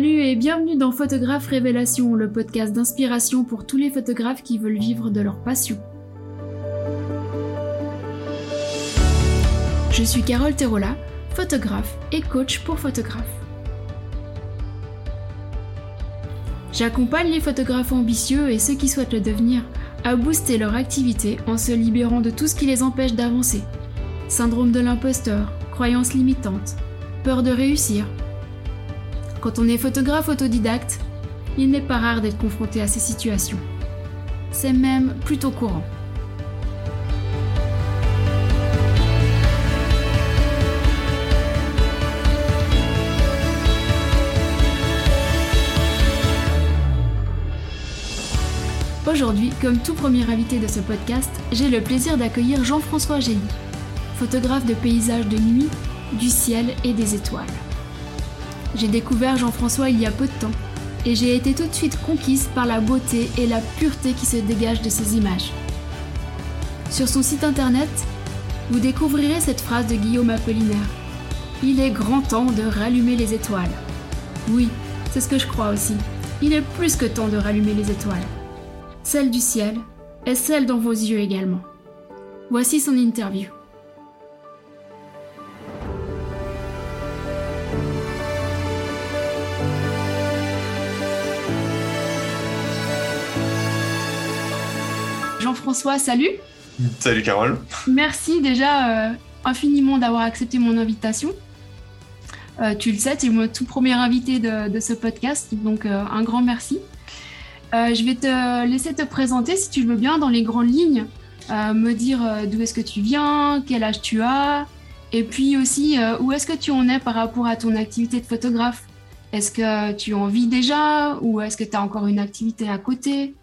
Salut et bienvenue dans Photographe Révélation, le podcast d'inspiration pour tous les photographes qui veulent vivre de leur passion. Je suis Carole Terola, photographe et coach pour photographes. J'accompagne les photographes ambitieux et ceux qui souhaitent le devenir à booster leur activité en se libérant de tout ce qui les empêche d'avancer. Syndrome de l'imposteur, croyances limitantes, peur de réussir. Quand on est photographe autodidacte, il n'est pas rare d'être confronté à ces situations. C'est même plutôt courant. Aujourd'hui, comme tout premier invité de ce podcast, j'ai le plaisir d'accueillir Jean-François Gély, photographe de paysages de nuit, du ciel et des étoiles. J'ai découvert Jean-François il y a peu de temps et j'ai été tout de suite conquise par la beauté et la pureté qui se dégagent de ses images. Sur son site internet, vous découvrirez cette phrase de Guillaume Apollinaire. Il est grand temps de rallumer les étoiles. Oui, c'est ce que je crois aussi. Il est plus que temps de rallumer les étoiles celle du ciel et celle dans vos yeux également. Voici son interview. Jean-François, salut. Salut Carole. Merci déjà euh, infiniment d'avoir accepté mon invitation. Euh, tu le sais, tu es mon tout premier invité de, ce podcast, donc euh, un grand merci. Je vais te laisser te présenter, si tu veux bien, dans les grandes lignes, me dire d'où est-ce que tu viens, quel âge tu as, et puis aussi où est-ce que tu en es par rapport à ton activité de photographe? Est-ce que tu en vis déjà ou est-ce que tu as encore une activité à côté?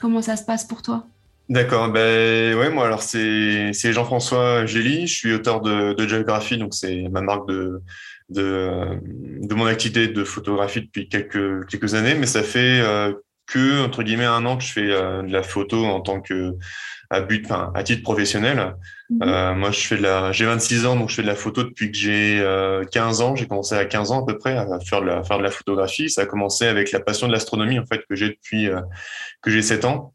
Comment ça se passe pour toi? D'accord, ben ouais, moi alors c'est Jean-François Gély, je suis auteur de, de Géographie, donc c'est ma marque de, de, de mon activité de photographie depuis quelques, quelques années, mais ça fait que entre guillemets un an que je fais euh, de la photo en tant que à but, enfin à titre professionnel. Mhm. Euh, moi, je fais de la, j'ai 26 ans, donc je fais de la photo depuis que j'ai 15 euh, ans. J'ai commencé à 15 ans à peu près à faire de la, faire de la photographie. Ça a commencé avec la passion de l'astronomie en fait que j'ai depuis que j'ai 7 ans,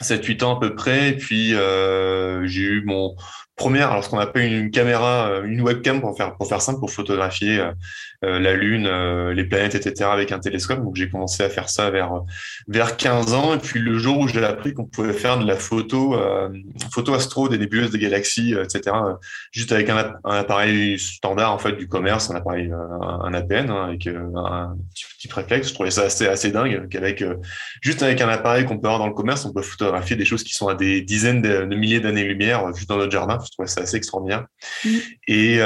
7-8 ans à peu près. Et puis j'ai eu mon première, alors ce qu'on appelle une caméra, une webcam pour faire pour faire simple, pour photographier euh, la Lune, euh, les planètes, etc. avec un télescope. Donc j'ai commencé à faire ça vers vers 15 ans. Et puis le jour où j'ai appris qu'on pouvait faire de la photo, euh, photo astro des nébuleuses des galaxies, etc. Juste avec un, appareil standard en fait du commerce, un appareil, un, APN hein, avec un petit, préflexe. Je trouvais ça assez dingue qu'avec juste avec un appareil qu'on peut avoir dans le commerce, on peut photographier des choses qui sont à des dizaines de, milliers d'années-lumière juste dans notre jardin. Trouvais ça assez extraordinaire. Mmh. Et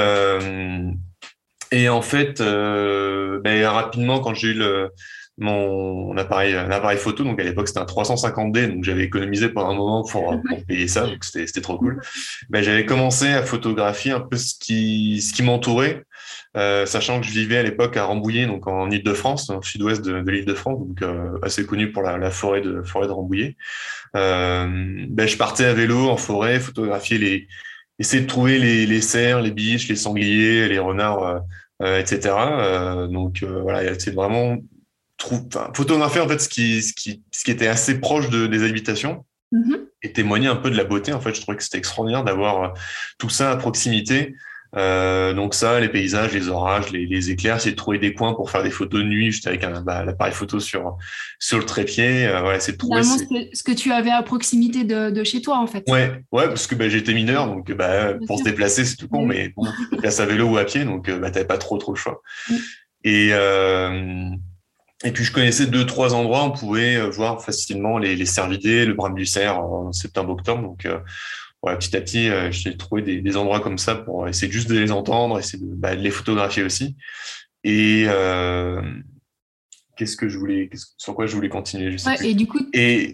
et en fait, euh, ben, rapidement, quand j'ai eu le, mon appareil, un appareil photo, donc à l'époque c'était un 350D, donc j'avais économisé pendant un moment pour, pour payer ça, donc c'était trop cool. Ben, j'avais commencé à photographier un peu ce qui, ce qui m'entourait, euh, sachant que je vivais à l'époque à Rambouillet, donc en Île-de-France, dans le sud-ouest de, de l'Île-de-France, donc euh, assez connu pour la, la, forêt de forêt de Rambouillet. Euh, ben, je partais à vélo en forêt, photographier les essayer de trouver les, les cerfs, les biches, les sangliers, les renards, euh, euh etc. Euh, donc euh, voilà, c'est vraiment photographier en fait ce qui, ce qui, ce qui était assez proche de, des habitations mm-hmm. et témoigner un peu de la beauté. En fait, je trouvais que c'était extraordinaire d'avoir tout ça à proximité. Euh, donc ça, les paysages, les orages, les, les éclairs, c'est de trouver des coins pour faire des photos de nuit, juste avec un bah, l'appareil photo sur sur le trépied. Euh, ouais, c'est trouver ce que, ce que, tu avais à proximité de, de, chez toi en fait. Ouais, ouais, parce que bah, j'étais mineur, donc bah, pour se déplacer c'est tout con, mais bon, déplacer à vélo ou à pied, donc euh, bah, t'avais pas trop trop le choix. Et euh, et puis je connaissais deux trois endroits où on pouvait voir facilement les, les cervidés, le brame du cerf en septembre-octobre, donc petit à petit, euh, j'ai trouvé des, des, endroits comme ça pour essayer juste de les entendre, essayer de, bah, de les photographier aussi. Et euh, qu'est-ce que je voulais, sur quoi je voulais continuer je sais Et du coup, tu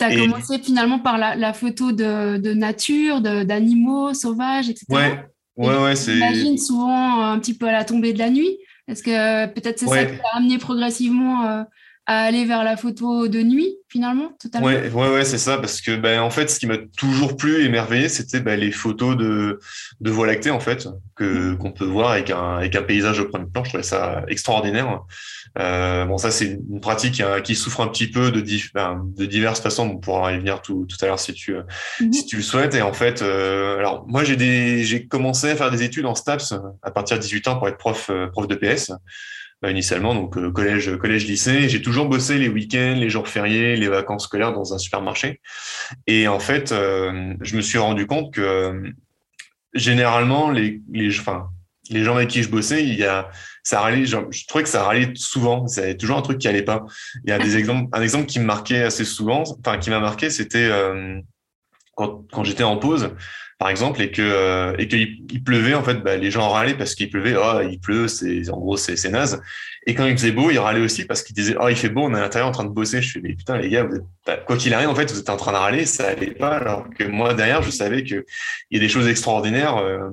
as commencé finalement par la, la photo de, de nature, d'animaux sauvages, etc. Ouais, ouais, ouais. J'imagine souvent un petit peu à la tombée de la nuit. Est-ce que peut-être c'est ça qui t'a amené progressivement euh, à aller vers la photo de nuit finalement totalement. Ouais, ouais, ouais, c'est ça parce que ben en fait, ce qui m'a toujours plu émerveillé, c'était ben, les photos de de voie lactée en fait que qu'on peut voir avec un avec un paysage au premier plan. Je trouvais ça extraordinaire. Euh, bon, ça c'est une pratique hein, qui souffre un petit peu de ben, de diverses façons. On pourra y venir tout tout à l'heure si tu mhm. si tu le souhaites. Et en fait, euh, alors moi j'ai des j'ai commencé à faire des études en STAPS à partir de 18 ans pour être prof euh, prof de PS bah, initialement, donc euh, collège, collège, lycée. J'ai toujours bossé les week-ends, les jours fériés, les vacances scolaires dans un supermarché. Et en fait, euh, je me suis rendu compte que euh, généralement, les, les, enfin, les gens avec qui je bossais, il y a, ça râlait, je, je trouvais que ça râlait souvent. C'est toujours un truc qui allait pas. Il y a des exemples, un exemple qui me marquait assez souvent, enfin, qui m'a marqué, c'était quand, quand j'étais en pause par exemple, et que euh, et qu'il il pleuvait, en fait, bah, les gens râlaient parce qu'il pleuvait. Oh, il pleut, c'est en gros c'est naze. Et quand il faisait beau, ils râlaient aussi parce qu'ils disaient oh il fait beau, on est à l'intérieur en train de bosser. Je fais mais putain les gars, vous êtes, quoi qu'il arrive, en fait, vous êtes en train de râler, ça allait pas. Alors que moi derrière, je savais que il y a des choses extraordinaires euh,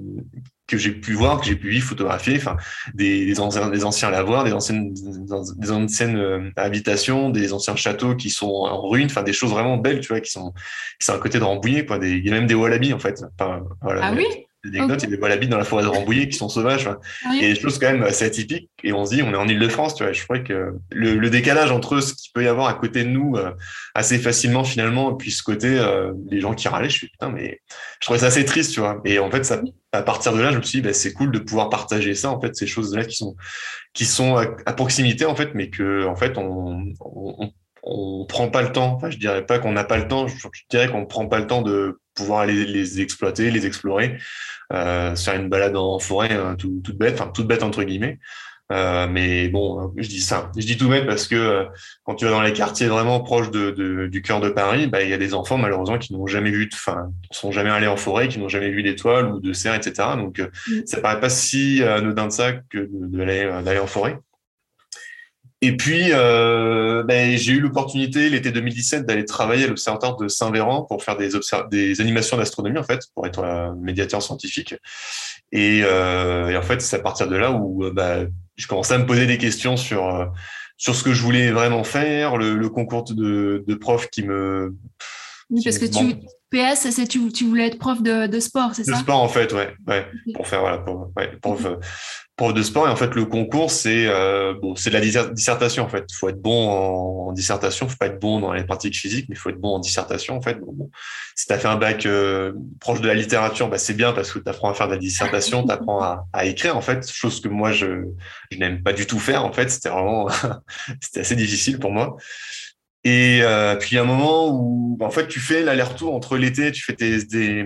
que j'ai pu voir, que j'ai pu photographier, enfin des, anciens, des anciens lavoirs, des anciennes, des anciennes euh, habitations, des anciens châteaux qui sont en ruine, enfin des choses vraiment belles, tu vois, qui sont qui sont à côté de Rambouillet, quoi. Des, il y a même des wallabies en fait. Voilà, ah oui? Des anecdotes, il y a des dans la forêt de Rambouillet qui sont sauvages. Ah il y a des choses quand même assez atypiques. Et on se dit, on est en Ile-de-France, tu vois. Je crois que le, le, décalage entre ce qu'il peut y avoir à côté de nous euh, assez facilement finalement, et puis ce côté, euh, les gens qui râlaient, je suis putain, mais je trouvais ça assez triste, tu vois. Et en fait, ça, à partir de là, je me suis dit, bah, c'est cool de pouvoir partager ça, en fait, ces choses-là qui sont, qui sont à, proximité, en fait, mais que, en fait, on, on, on prend pas le temps. Enfin, je dirais pas qu'on n'a pas le temps. Je, dirais qu'on prend pas le temps de pouvoir aller les exploiter, les explorer, euh, faire une balade en forêt hein, tout, toute bête, enfin toute bête entre guillemets. Euh, mais bon, je dis ça. Je dis tout bête parce que euh, quand tu vas dans les quartiers vraiment proches de, de, du cœur de Paris, bah, il y a des enfants malheureusement qui n'ont jamais vu, enfin, sont jamais allés en forêt, qui n'ont jamais vu d'étoiles ou de cerfs, etc. Donc, euh, mm. ça paraît pas si anodin de ça que d'aller en forêt. Et puis, euh, ben, j'ai eu l'opportunité l'été 2017 d'aller travailler à l'Observatoire de Saint-Véran pour faire des, des animations d'astronomie, en fait, pour être un médiateur scientifique. Et, euh, et en fait, c'est à partir de là où bah, je commençais à me poser des questions sur, euh, sur ce que je voulais vraiment faire, le, le concours de, de prof qui me... Oui, parce que tu, PS, c'est tu, tu voulais être prof de, de sport, c'est ça? De sport, en fait, ouais. ouais Pour faire, voilà, pour, ouais, prof, prof de sport. Et en fait, le concours, c'est euh, bon, c'est de la dissertation en fait. Faut être bon en, dissertation, il faut pas être bon dans les pratiques physiques, mais faut être bon en dissertation en fait. Si tu as fait un bac euh, proche de la littérature, bah, c'est bien parce que tu apprends à faire de la dissertation, tu à, écrire en fait, chose que moi je, je n'aime pas du tout faire en fait. C'était vraiment c'était assez difficile pour moi. Et euh, puis il y a un moment où en fait tu fais l'aller-retour entre l'été, tu fais tes, des,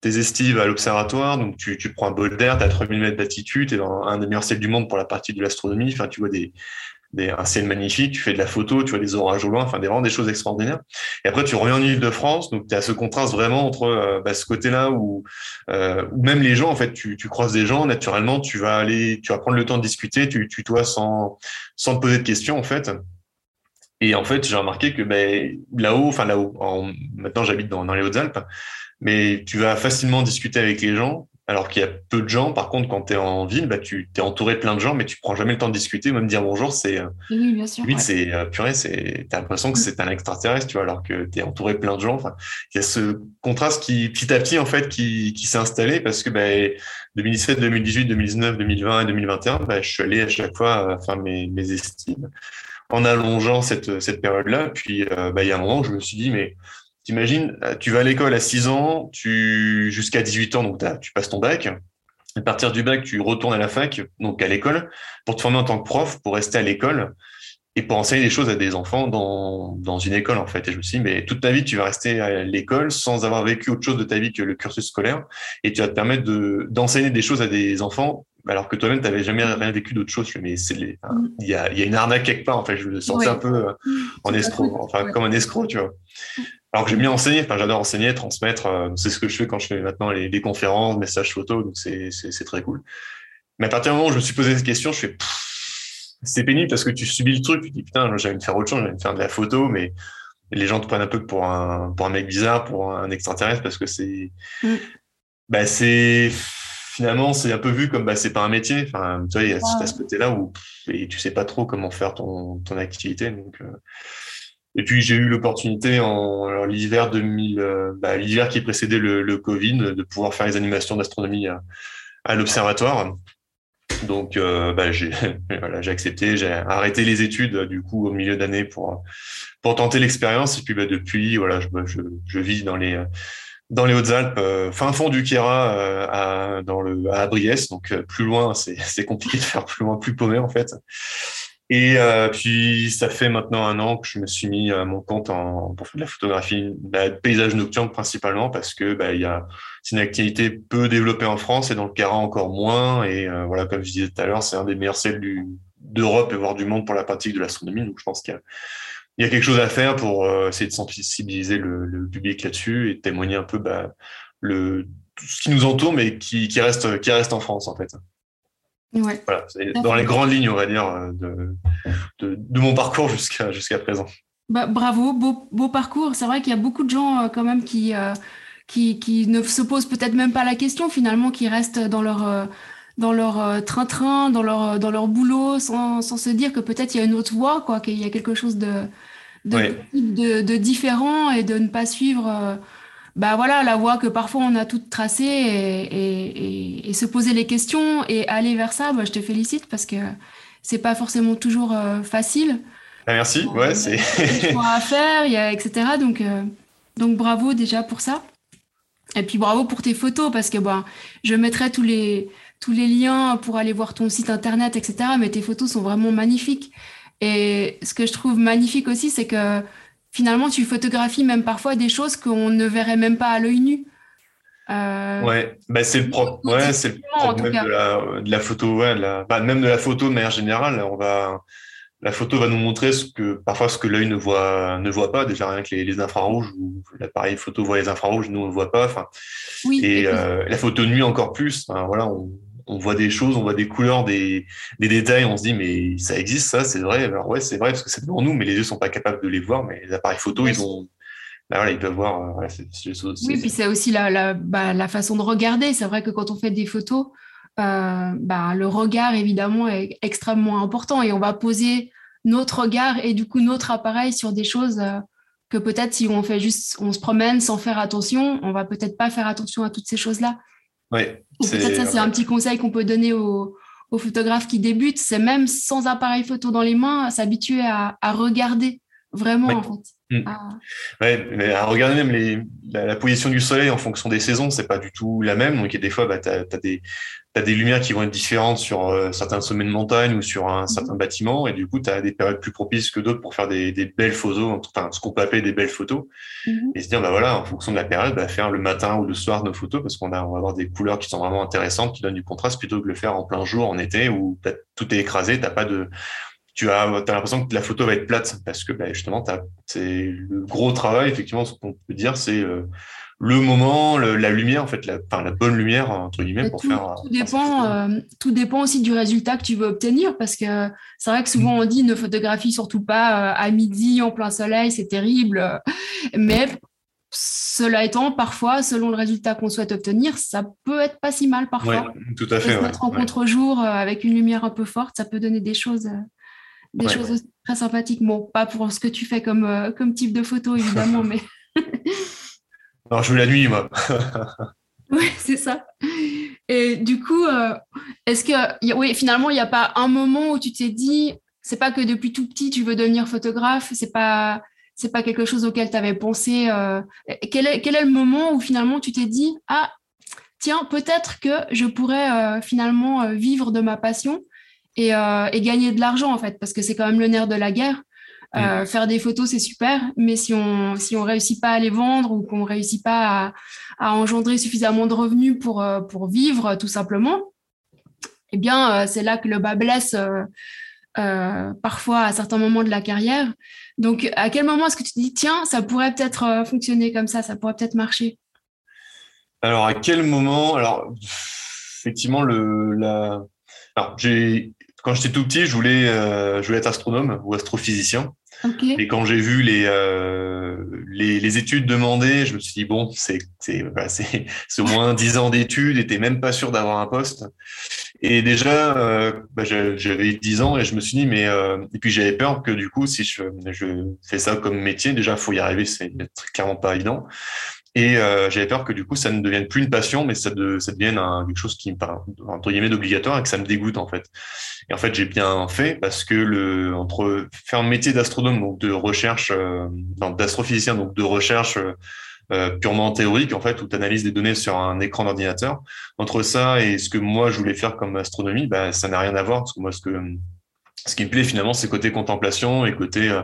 tes estives à l'observatoire, donc tu, tu prends un bol d'air, tu as 3000 mètres d'altitude, tu es dans un des meilleurs ciels du monde pour la partie de l'astronomie, enfin tu vois des, des, un ciel magnifique, tu fais de la photo, tu vois des orages au loin, enfin des, vraiment des choses extraordinaires. Et après tu reviens en Ile-de-France, donc tu as ce contraste vraiment entre euh, bah, ce côté-là où, euh, où même les gens, en fait, tu, tu croises des gens, naturellement tu vas aller, tu vas prendre le temps de discuter, tu, tu dois sans, sans te poser de questions en fait. Et en fait, j'ai remarqué que ben, là-haut, enfin là-haut, maintenant j'habite dans, dans les Hautes-Alpes, mais tu vas facilement discuter avec les gens, alors qu'il y a peu de gens. Par contre, quand tu es en ville, bah, tu es entouré de plein de gens, mais tu prends jamais le temps de discuter, même dire bonjour, c'est. Euh, oui, bien sûr. c'est euh, purée, c'est. T'as l'impression que mm. c'est un extraterrestre, tu vois, alors que tu es entouré de plein de gens. Enfin, il y a ce contraste qui, petit à petit, en fait, qui, qui s'est installé parce que, bah, 2017, 2018, 2019, 2020 et 2021, bah, je suis allé à chaque fois euh, faire mes, mes estimes en allongeant cette, cette période-là. Puis, euh, bah, il y a un moment où je me suis dit, mais T'imagines, euh, tu vas à l'école à 6 ans, tu jusqu'à 18 ans, donc tu passes ton bac. À partir du bac, tu retournes à la fac, donc à l'école, pour te former en tant que prof, pour rester à l'école et pour enseigner des choses à des enfants dans, dans une école, en fait. Et je me suis dit, mais toute ta vie, tu vas rester à l'école sans avoir vécu autre chose de ta vie que le cursus scolaire. Et tu vas te permettre de, d'enseigner des choses à des enfants alors que toi-même, tu n'avais jamais rien vécu d'autre chose. Mais mm. il y, a, y a une arnaque quelque part. En fait, je me sentais un peu euh, en escroc, enfin, comme un escroc, tu vois. Alors que j'aime bien enseigner, enfin, j'adore enseigner, transmettre. Euh, c'est ce que je fais quand je fais maintenant les, les conférences, messages photos, donc c'est, très cool. Mais à partir du moment où je me suis posé cette question, je fais c'est pénible parce que tu subis le truc, tu te dis putain, j'ai envie de faire autre chose, j'ai envie de faire de la photo, mais les gens te prennent un peu pour un, pour un mec bizarre, pour un extraterrestre, parce que c'est, mm. bah, c'est, finalement, c'est un peu vu comme bah, c'est pas un métier. Enfin, tu vois, il y a ce côté-là où et tu sais pas trop comment faire ton, ton activité. Donc, et puis j'ai eu l'opportunité en l'hiver 2000, euh, bah, l'hiver qui précédait le, Covid, de pouvoir faire les animations d'astronomie à, l'observatoire. Donc euh, bah, j'ai accepté, j'ai arrêté les études du coup au milieu d'année pour pour tenter l'expérience. Et puis bah, depuis voilà, je, je vis dans les dans les Hautes-Alpes, euh, fin fond du euh, à, dans le, à Briès, donc plus loin, c'est compliqué de faire plus loin, plus paumé en fait. Et euh, puis, ça fait maintenant un an que je me suis mis à mon compte en, pour faire de la photographie bah, de paysage nocturne principalement parce que bah, y a c'est une activité peu développée en France et dans le Cara encore moins. Et euh, voilà, comme je disais tout à l'heure, c'est un des meilleurs ciels d'Europe et voire du monde pour la pratique de l'astronomie. Donc, je pense qu'il y a, y a quelque chose à faire pour euh, essayer de sensibiliser le, le public là-dessus et témoigner un peu bah, le, tout ce qui nous entoure, mais qui, qui, reste, qui reste en France en fait. Ouais. Voilà, dans les grandes lignes, on va dire, euh, de, de, de mon parcours jusqu'à jusqu'à présent. Bah, bravo, beau, beau parcours. C'est vrai qu'il y a beaucoup de gens euh, quand même qui, euh, qui, qui, ne se posent peut-être même pas la question finalement, qui restent dans leur euh, dans leur train-train, dans leur dans leur boulot, sans, sans se dire que peut-être il y a une autre voie, quoi, qu'il y a quelque chose de de, ouais. de, de, différent et de ne pas suivre bah voilà, la voie que parfois on a toute tracée et, et, se poser les questions et aller vers ça, bah, je te félicite parce que c'est pas forcément toujours euh, facile. Ah, merci, ouais, c'est. Il y a à faire, il y a, etc. Donc, euh, donc bravo déjà pour ça. Et puis bravo pour tes photos parce que bah, je mettrai tous les, tous les liens pour aller voir ton site internet, etc. Mais tes photos sont vraiment magnifiques. Et ce que je trouve magnifique aussi, c'est que finalement, tu photographies même parfois des choses qu'on ne verrait même pas à l'œil nu. Euh... Ouais, bah c'est le, pro... ouais, c'est le problème de la, de la, photo, ouais, la... Bah, même de la photo de manière générale. On va, la photo va nous montrer ce que parfois ce que l'œil ne voit ne voit pas. Déjà rien que les, les infrarouges, ou l'appareil photo voit les infrarouges, nous on ne voit pas. Enfin, oui, et euh, la photo de nuit encore plus. Enfin, voilà, on, on voit des choses, on voit des couleurs, des, des détails, on se dit mais ça existe ça, c'est vrai. Alors ouais, c'est vrai parce que c'est devant nous, mais les yeux sont pas capables de les voir. Mais les appareils photo, ils ont, bah, voilà, ils peuvent voir. Euh, oui, puis c'est aussi la, la, bah, la façon de regarder. C'est vrai que quand on fait des photos, euh, bah, le regard évidemment est extrêmement important et on va poser notre regard et du coup notre appareil sur des choses. Euh, que peut-être si on fait juste, on se promène sans faire attention, on va peut-être pas faire attention à toutes ces choses-là. Ouais, peut-être ça, c'est un petit conseil qu'on peut donner aux, aux, photographes qui débutent, c'est même sans appareil photo dans les mains, s'habituer à, à, regarder vraiment, ouais. en fait. Mmh. Ah. Ouais, mais à regarder même les, la, la, position du soleil en fonction des saisons, c'est pas du tout la même. Donc, des fois, bah, tu as, as, des, as des lumières qui vont être différentes sur euh, certains sommets de montagne ou sur un mmh. certain bâtiment. Et du coup, tu as des périodes plus propices que d'autres pour faire des, des, belles photos, enfin, ce qu'on peut appeler des belles photos. Mmh. Et se dire, bah voilà, en fonction de la période, bah, faire le matin ou le soir nos photos parce qu'on a, on va avoir des couleurs qui sont vraiment intéressantes, qui donnent du contraste plutôt que de le faire en plein jour, en été où tout est écrasé, t'as pas de, tu as, as l'impression que la photo va être plate parce que bah, justement, c'est le gros travail, effectivement, ce qu'on peut dire, c'est euh, le moment, le, la lumière, en fait, la, enfin, la bonne lumière, entre guillemets, pour tout, faire. Tout dépend, euh, tout dépend aussi du résultat que tu veux obtenir parce que c'est vrai que souvent on dit ne photographie surtout pas euh, à midi en plein soleil, c'est terrible. Mais cela étant, parfois, selon le résultat qu'on souhaite obtenir, ça peut être pas si mal parfois. Ouais, tout à fait. Se mettre en ouais. contre-jour avec une lumière un peu forte, ça peut donner des choses des ouais. choses très sympathiques. Bon, pas pour ce que tu fais comme, euh, comme type de photo, évidemment, mais. Non, je veux la nuit, moi. oui, c'est ça. Et du coup, euh, est-ce que, oui, finalement, il n'y a pas un moment où tu t'es dit, c'est pas que depuis tout petit tu veux devenir photographe, c'est pas, c'est pas quelque chose auquel tu avais pensé. Euh, quel, est, le moment où finalement tu t'es dit, ah, tiens, peut-être que je pourrais euh, finalement vivre de ma passion et, et, gagner de l'argent en fait, parce que c'est quand même le nerf de la guerre. Euh, mmh. Faire des photos, c'est super, mais si on si on réussit pas à les vendre ou qu'on réussit pas à, à, engendrer suffisamment de revenus pour euh, pour vivre tout simplement, eh bien c'est là que le bas blesse parfois à certains moments de la carrière. Donc à quel moment est-ce que tu te dis tiens ça pourrait peut-être fonctionner comme ça, ça pourrait peut-être marcher? Alors à quel moment Alors effectivement le la alors j'ai quand j'étais tout petit, je voulais, euh, je voulais être astronome ou astrophysicien. Et quand j'ai vu les, les, les, études demandées, je me suis dit, bon, c'est bah, au moins 10 ans d'études et t'es même pas sûr d'avoir un poste. Et déjà, euh, bah, j'avais 10 ans et je me suis dit, mais euh, et puis j'avais peur que du coup, si je, je fais ça comme métier, déjà, faut y arriver, c'est clairement pas évident. Et euh, j'avais peur que du coup, ça ne devienne plus une passion, mais ça, de, ça devienne quelque chose qui me paraît entre guillemets d'obligatoire et que ça me dégoûte en fait. Et en fait, j'ai bien fait parce que le entre faire un métier d'astronome, donc de recherche, euh, d'astrophysicien, donc de recherche euh, purement théorique, en fait, où tu analyses des données sur un écran d'ordinateur. Entre ça et ce que moi, je voulais faire comme astronomie, bah, ça n'a rien à voir. Parce que moi, ce que ce qui me plaît finalement, c'est côté contemplation et côté euh,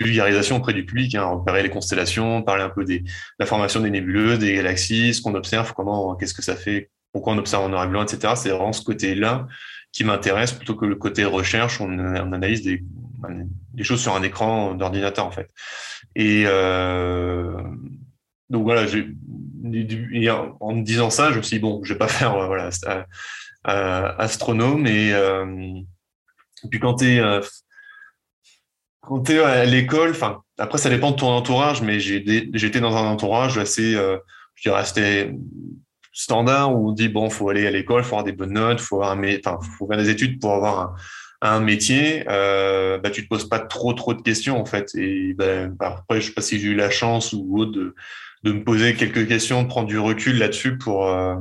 vulgarisation auprès du public, hein, repérer les constellations, parler un peu des, de la formation des nébuleuses, des galaxies, ce qu'on observe, comment, qu'est-ce que ça fait, pourquoi on observe en noir et blanc, etc. C'est vraiment ce côté-là qui m'intéresse plutôt que le côté recherche. On, on analyse des, des, choses sur un écran d'ordinateur en fait. Et euh, donc voilà, en me disant ça, je me suis dit, bon, je vais pas faire euh, voilà, euh, astronome. Et, euh, puis quand tu es, es à l'école, enfin, après, ça dépend de ton entourage, mais j'étais dans un entourage assez, dirais, c'était standard où on dit, bon, faut aller à l'école, faut avoir des bonnes notes, faut avoir enfin, faut faire des études pour avoir un, un métier, euh, bah, tu te poses pas trop trop de questions en fait. Et bah, après, je sais pas si j'ai eu la chance ou autre de, me poser quelques questions, de prendre du recul là-dessus pour euh,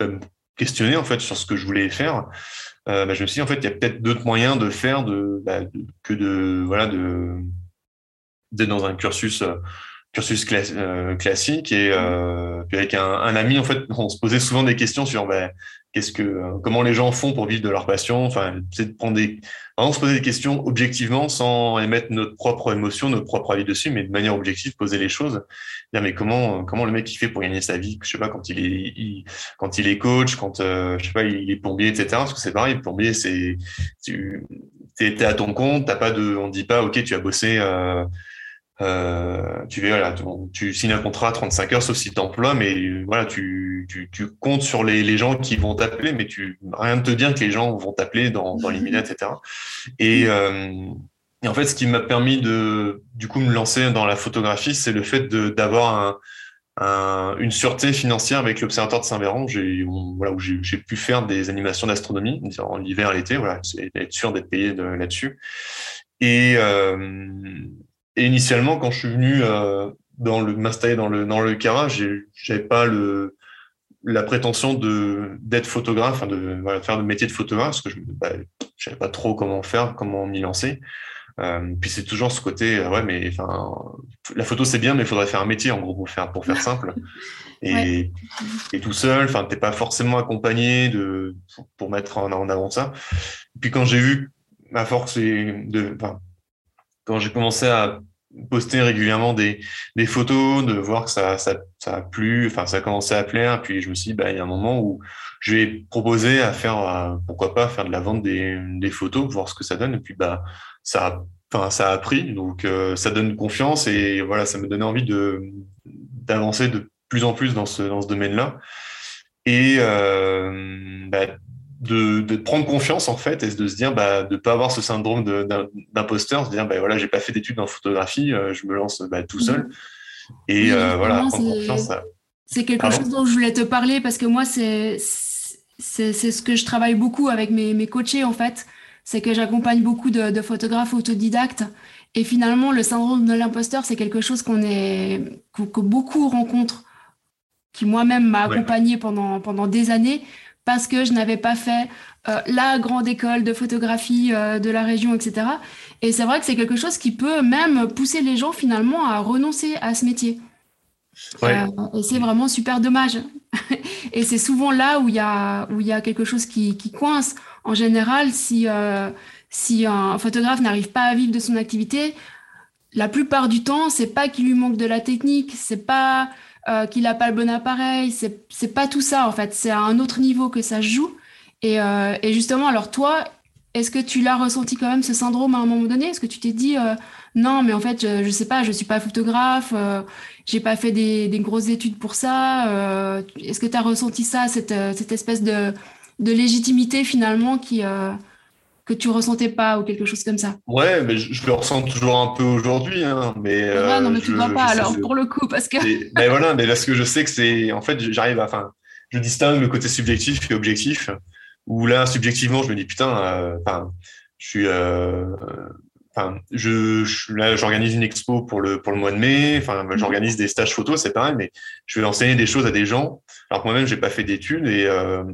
me questionner en fait sur ce que je voulais faire. Euh, bah, je me suis dit en fait il y a peut-être d'autres moyens de faire bah, que de voilà de d'être dans un cursus euh, cursus euh, classique. Et puis avec un, un, ami en fait on se posait souvent des questions sur bah, comment les gens font pour vivre de leur passion. Enfin c'est de prendre des se poser des questions objectivement sans émettre notre propre émotion notre propre avis dessus mais de manière objective poser les choses. Mais comment comment le mec il fait pour gagner sa vie? Je sais pas quand il est quand il est coach quand euh, je sais pas il est plombier etc parce que c'est pareil plombier c'est tu t'es à ton compte t'as pas de on dit pas ok tu as bossé euh, euh, tu, voilà, tu, signes un contrat à 35 heures, sauf si tu emploies, mais voilà, tu, tu, tu, comptes sur les, les gens qui vont t'appeler, mais tu rien de te dire que les gens vont t'appeler dans, dans les minutes, etc. Et, euh, et en fait, ce qui m'a permis de du coup me lancer dans la photographie, c'est le fait d'avoir un, un, une sûreté financière avec l'Observatoire de Saint-Véran, j'ai voilà, où j'ai pu faire des animations d'astronomie en hiver, l'été, voilà, être sûr d'être payé là-dessus. Et euh, et initialement, quand je suis venu euh, dans le m'installer dans le dans le Cara, j'avais pas le la prétention de d'être photographe, de, voilà, faire le métier de photographe, parce que je bah, savais pas trop comment faire, comment m'y lancer. Euh, puis c'est toujours ce côté, euh, ouais, mais enfin, la photo c'est bien, mais il faudrait faire un métier en gros pour faire pour faire simple. Et, et tout seul, enfin, t'es pas forcément accompagné de pour mettre en, en avant ça. Et puis quand j'ai vu ma force de, enfin, quand j'ai commencé à poster régulièrement des, photos, de voir que ça, a plu, enfin ça a commencé à plaire. Puis je me suis dit, bah, il y a un moment où je vais proposer à faire, pourquoi pas, faire de la vente des, des photos, voir ce que ça donne. Et puis bah ça, enfin ça a pris, donc euh, ça donne confiance et voilà, ça me donnait envie de d'avancer de plus en plus dans ce dans ce domaine-là. Et euh, bah, de, de, prendre confiance en fait et de se dire bah, de pas avoir ce syndrome d'imposteur, se dire bah voilà j'ai pas fait d'études en photographie, euh, je me lance bah, tout seul. Et euh, voilà prendre confiance. C'est quelque chose dont je voulais te parler parce que moi c'est c'est ce que je travaille beaucoup avec mes, mes coachés en fait, c'est que j'accompagne beaucoup de, de, photographes autodidactes. Et finalement le syndrome de l'imposteur c'est quelque chose qu'on est que, beaucoup rencontrent, qui moi-même m'a accompagné pendant pendant des années parce que je n'avais pas fait euh, la grande école de photographie euh, de la région, etc. Et c'est vrai que c'est quelque chose qui peut même pousser les gens finalement à renoncer à ce métier. Euh, et c'est vraiment super dommage. et c'est souvent là où il y a, où il y a quelque chose qui, qui coince. En général, si, si un photographe n'arrive pas à vivre de son activité, la plupart du temps, c'est pas qu'il lui manque de la technique, c'est pas euh, qu'il n'a pas le bon appareil. C'est pas tout ça, en fait. C'est à un autre niveau que ça joue. Et, euh, et justement, alors toi, est-ce que tu l'as ressenti quand même, ce syndrome, à un moment donné? Est-ce que tu t'es dit, euh, non, mais en fait, je, ne sais pas, je suis pas photographe, j'ai pas fait des, grosses études pour ça. Est-ce que tu as ressenti ça, cette, cette espèce de, de légitimité finalement qui, que tu ressentais pas ou quelque chose comme ça Ouais, mais je, le ressens toujours un peu aujourd'hui. Hein, mais, non, mais tu ne vois pas alors, pour le coup, parce que. mais, voilà, mais parce que je sais que c'est. En fait, j'arrive à. Enfin, je distingue le côté subjectif et objectif. Où là, subjectivement, je me dis, putain, enfin, je suis je, là, j'organise une expo pour le pour le mois de mai. Enfin, mhm. j'organise des stages photos, c'est pareil, mais je vais enseigner des choses à des gens. Alors que moi-même, j'ai pas fait d'études et euh,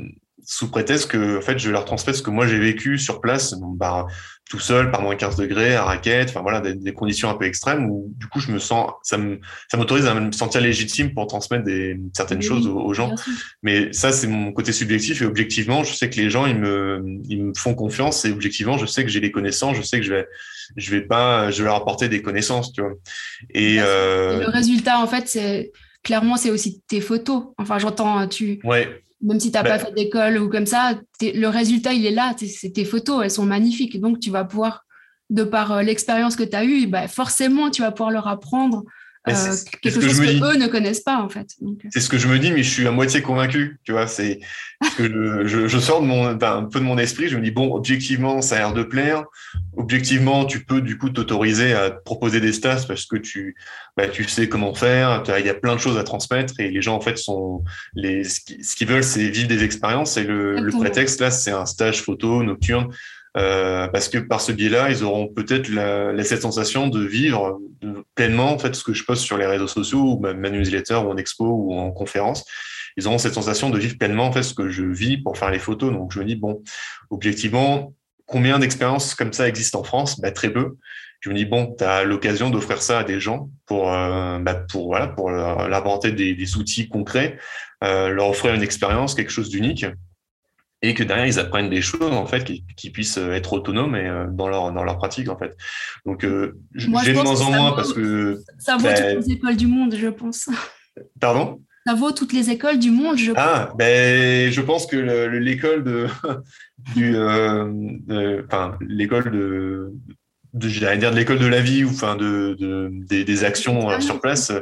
sous prétexte que, en fait, je vais leur transmettre ce que moi j'ai vécu sur place, bah, tout seul, par moins 15 degrés, à raquette, enfin voilà, des, conditions un peu extrêmes où, du coup, je me sens, ça me, ça m'autorise à me sentir légitime pour transmettre des, certaines choses aux, gens. Mais ça, c'est mon côté subjectif et objectivement, je sais que les gens, ils me, ils me font confiance et objectivement, je sais que j'ai les connaissances, je sais que je vais, je vais pas, je vais leur apporter des connaissances, tu vois. Et, euh... le résultat, en fait, c'est, clairement, c'est aussi tes photos. Enfin, j'entends, tu, ouais même si tu n'as pas ben fait d'école ou comme ça, le résultat, il est là. C'est tes photos, elles sont magnifiques. Donc, tu vas pouvoir, de par euh, l'expérience que tu as eue, bah, forcément, tu vas pouvoir leur apprendre quelque chose que, eux ne connaissent pas en fait. Euh. C'est ce que je me dis, mais je suis à moitié convaincu. Tu vois, c'est que je, je, sors de mon, un peu de mon esprit. Je me dis bon, objectivement, ça a l'air de plaire. Objectivement, tu peux du coup t'autoriser à proposer des stats parce que tu, bah, tu sais comment faire. Il y a plein de choses à transmettre et les gens en fait sont les ce qu'ils veulent, c'est vivre des expériences. Et le, le prétexte là, c'est un stage photo nocturne euh, parce que par ce biais-là, ils auront peut-être la, cette sensation de vivre pleinement en fait ce que je poste sur les réseaux sociaux ou ma, newsletter ou en expo ou en conférence. Ils auront cette sensation de vivre pleinement en fait ce que je vis pour faire les photos. Donc je me dis bon, objectivement, combien d'expériences comme ça existent en France? Bah, Très peu. Je me dis bon, tu as l'occasion d'offrir ça à des gens pour euh, bah, pour voilà pour leur, apporter des, des, outils concrets, euh, leur offrir une expérience, quelque chose d'unique et que derrière ils apprennent des choses en fait qui, puissent euh, être autonomes et euh, dans leur dans leur pratique en fait. Donc euh, j'ai de moins en moins parce que ça vaut ben toutes les écoles du monde, je pense. Pardon? Ça vaut toutes les écoles du monde, je Ah ben je pense que l'école de du enfin l'école de, de j'allais dire de l'école de la vie ou enfin de, de des, des, actions sur place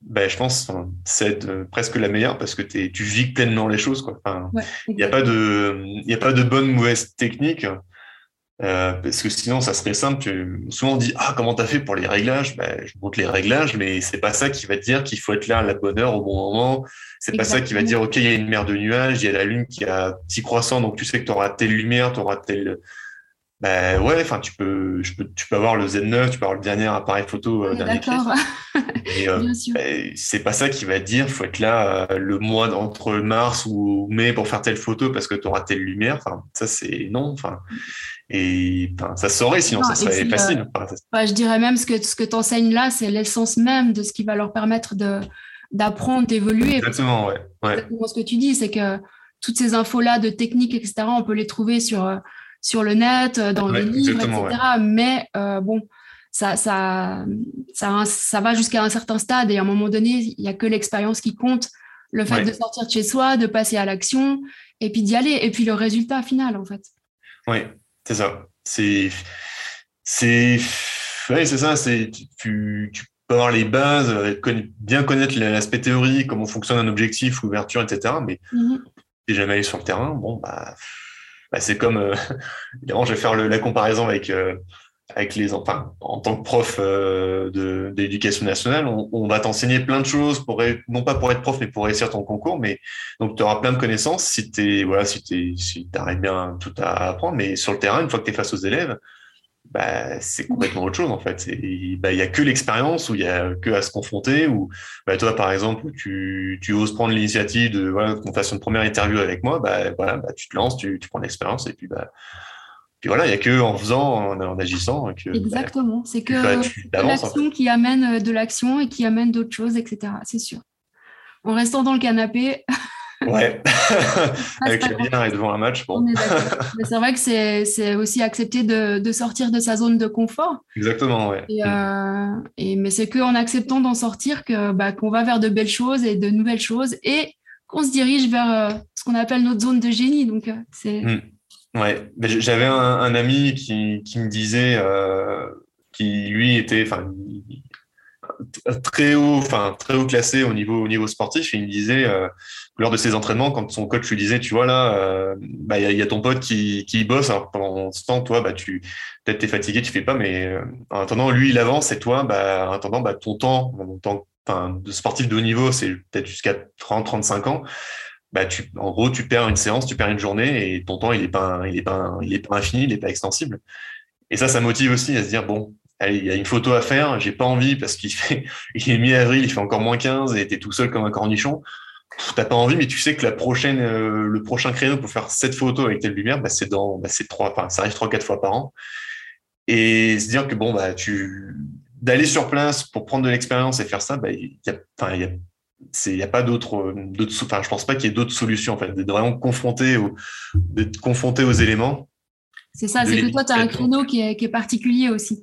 ben, je pense c'est presque la meilleure parce que tu vis pleinement les choses. Il n'y a, pas de, y a pas de bonne ou mauvaise technique. Euh, parce que sinon, ça serait simple. Tu, souvent, on dit Ah, comment tu as fait pour les réglages? Ben, Je montre les réglages, mais c'est pas ça qui va te dire qu'il faut être là à la bonne heure au bon moment. C'est pas ça qui va te dire Ok, il y a une mer de nuages, il y a la lune qui a petit croissant, donc tu sais que tu auras telle lumière, tu auras telle, ben ouais, enfin tu peux, je peux, tu peux avoir le Z9, tu peux avoir le dernier appareil photo euh, dernier D'accord. Euh, ben, c'est pas ça qui va te dire, faut être là euh, le mois entre mars ou mai pour faire telle photo parce que tu auras telle lumière. Enfin, ça c'est non. Enfin, et enfin, ça saurait sinon ça serait facile. je dirais même ce que ce que tu enseignes là, c'est l'essence même de ce qui va leur permettre de d'apprendre, d'évoluer. Exactement, ouais. ouais. Exactement ce que tu dis, c'est que toutes ces infos là de technique, etc. On peut les trouver sur sur le net, euh, dans les livres, etc. Mais euh, bon, ça, ça, ça, ça va jusqu'à un certain stade et à un moment donné, il n'y a que l'expérience qui compte. Le fait de sortir de chez soi, de passer à l'action et puis d'y aller. Et puis le résultat final, en fait. Oui, c'est ça. C'est. C'est. Ouais, c'est ça. C'est, tu, tu peux avoir les bases, bien connaître l'aspect théorie, comment fonctionne un objectif, l'ouverture, etc. Mais mm jamais allé sur le terrain, bon, bah bah, c'est comme, euh, évidemment, je vais faire le, la comparaison avec euh, avec les, enfin, en tant que prof euh, d'éducation nationale, on, on va t'enseigner plein de choses pour non pas pour être prof, mais pour réussir ton concours. Mais donc tu auras plein de connaissances si tu voilà, si tu si arrives bien tout à apprendre. Mais sur le terrain, une fois que tu es face aux élèves, bah, c'est complètement autre chose en fait. Il bah, y a que l'expérience où il y a que à se confronter. Ou bah, toi, par exemple, tu, tu oses prendre l'initiative de voilà qu'on fasse une première interview avec moi. Bah, voilà, bah, tu te lances, tu, tu prends l'expérience et puis bah, puis voilà, il y a que en faisant, en, agissant. Que, Exactement. c'est que l'action qui amène euh, de l'action et qui amène d'autres choses, etc. C'est sûr. En restant dans le canapé. Ouais, avec la bière et devant un match. Bon. c'est vrai que c'est aussi accepter de, de, sortir de sa zone de confort. Exactement, ouais. Et, euh, et mais c'est qu'en acceptant d'en sortir bah, qu'on va vers de belles choses et de nouvelles choses et qu'on se dirige vers euh, ce qu'on appelle notre zone de génie. Donc, euh, c'est. Hmm. Ouais, j'avais un, un, ami qui, qui me disait, qui lui était, enfin, très haut, enfin très haut classé au niveau au niveau sportif. Et il me disait lors de ses entraînements, quand son coach lui disait, tu vois là, bah il y, a ton pote qui qui bosse. Alors pendant ce temps, toi, bah tu peut-être t'es fatigué, tu fais pas, mais en attendant, lui il avance et toi, bah en attendant, bah ton temps, ton temps, enfin de sportif de haut niveau, c'est peut-être jusqu'à 30, 35 ans bah tu, en gros, tu perds une séance, tu perds une journée et ton temps, il est pas, il est pas, il est pas infini, il est pas extensible. Et ça, ça motive aussi à se dire, bon, il y a une photo à faire, j'ai pas envie parce qu'il fait, il est mi-avril, il fait encore moins 15 et t'es tout seul comme un cornichon. T'as pas envie, mais tu sais que la prochaine, euh, le prochain créneau pour faire cette photo avec telle lumière, bah, c'est dans, bah, c'est trois, enfin, ça arrive trois, quatre fois par an. Et se dire que bon, bah, tu, d'aller sur place pour prendre de l'expérience et faire ça, bah, il y a, enfin, il y a il n'y a pas d'autres, d'autres, enfin, je pense pas qu'il y ait d'autres solutions, en fait, d'être vraiment confronté, au, d'être confronté aux éléments. C'est ça, c'est que toi, tu as un créneau qui est, qui est particulier aussi.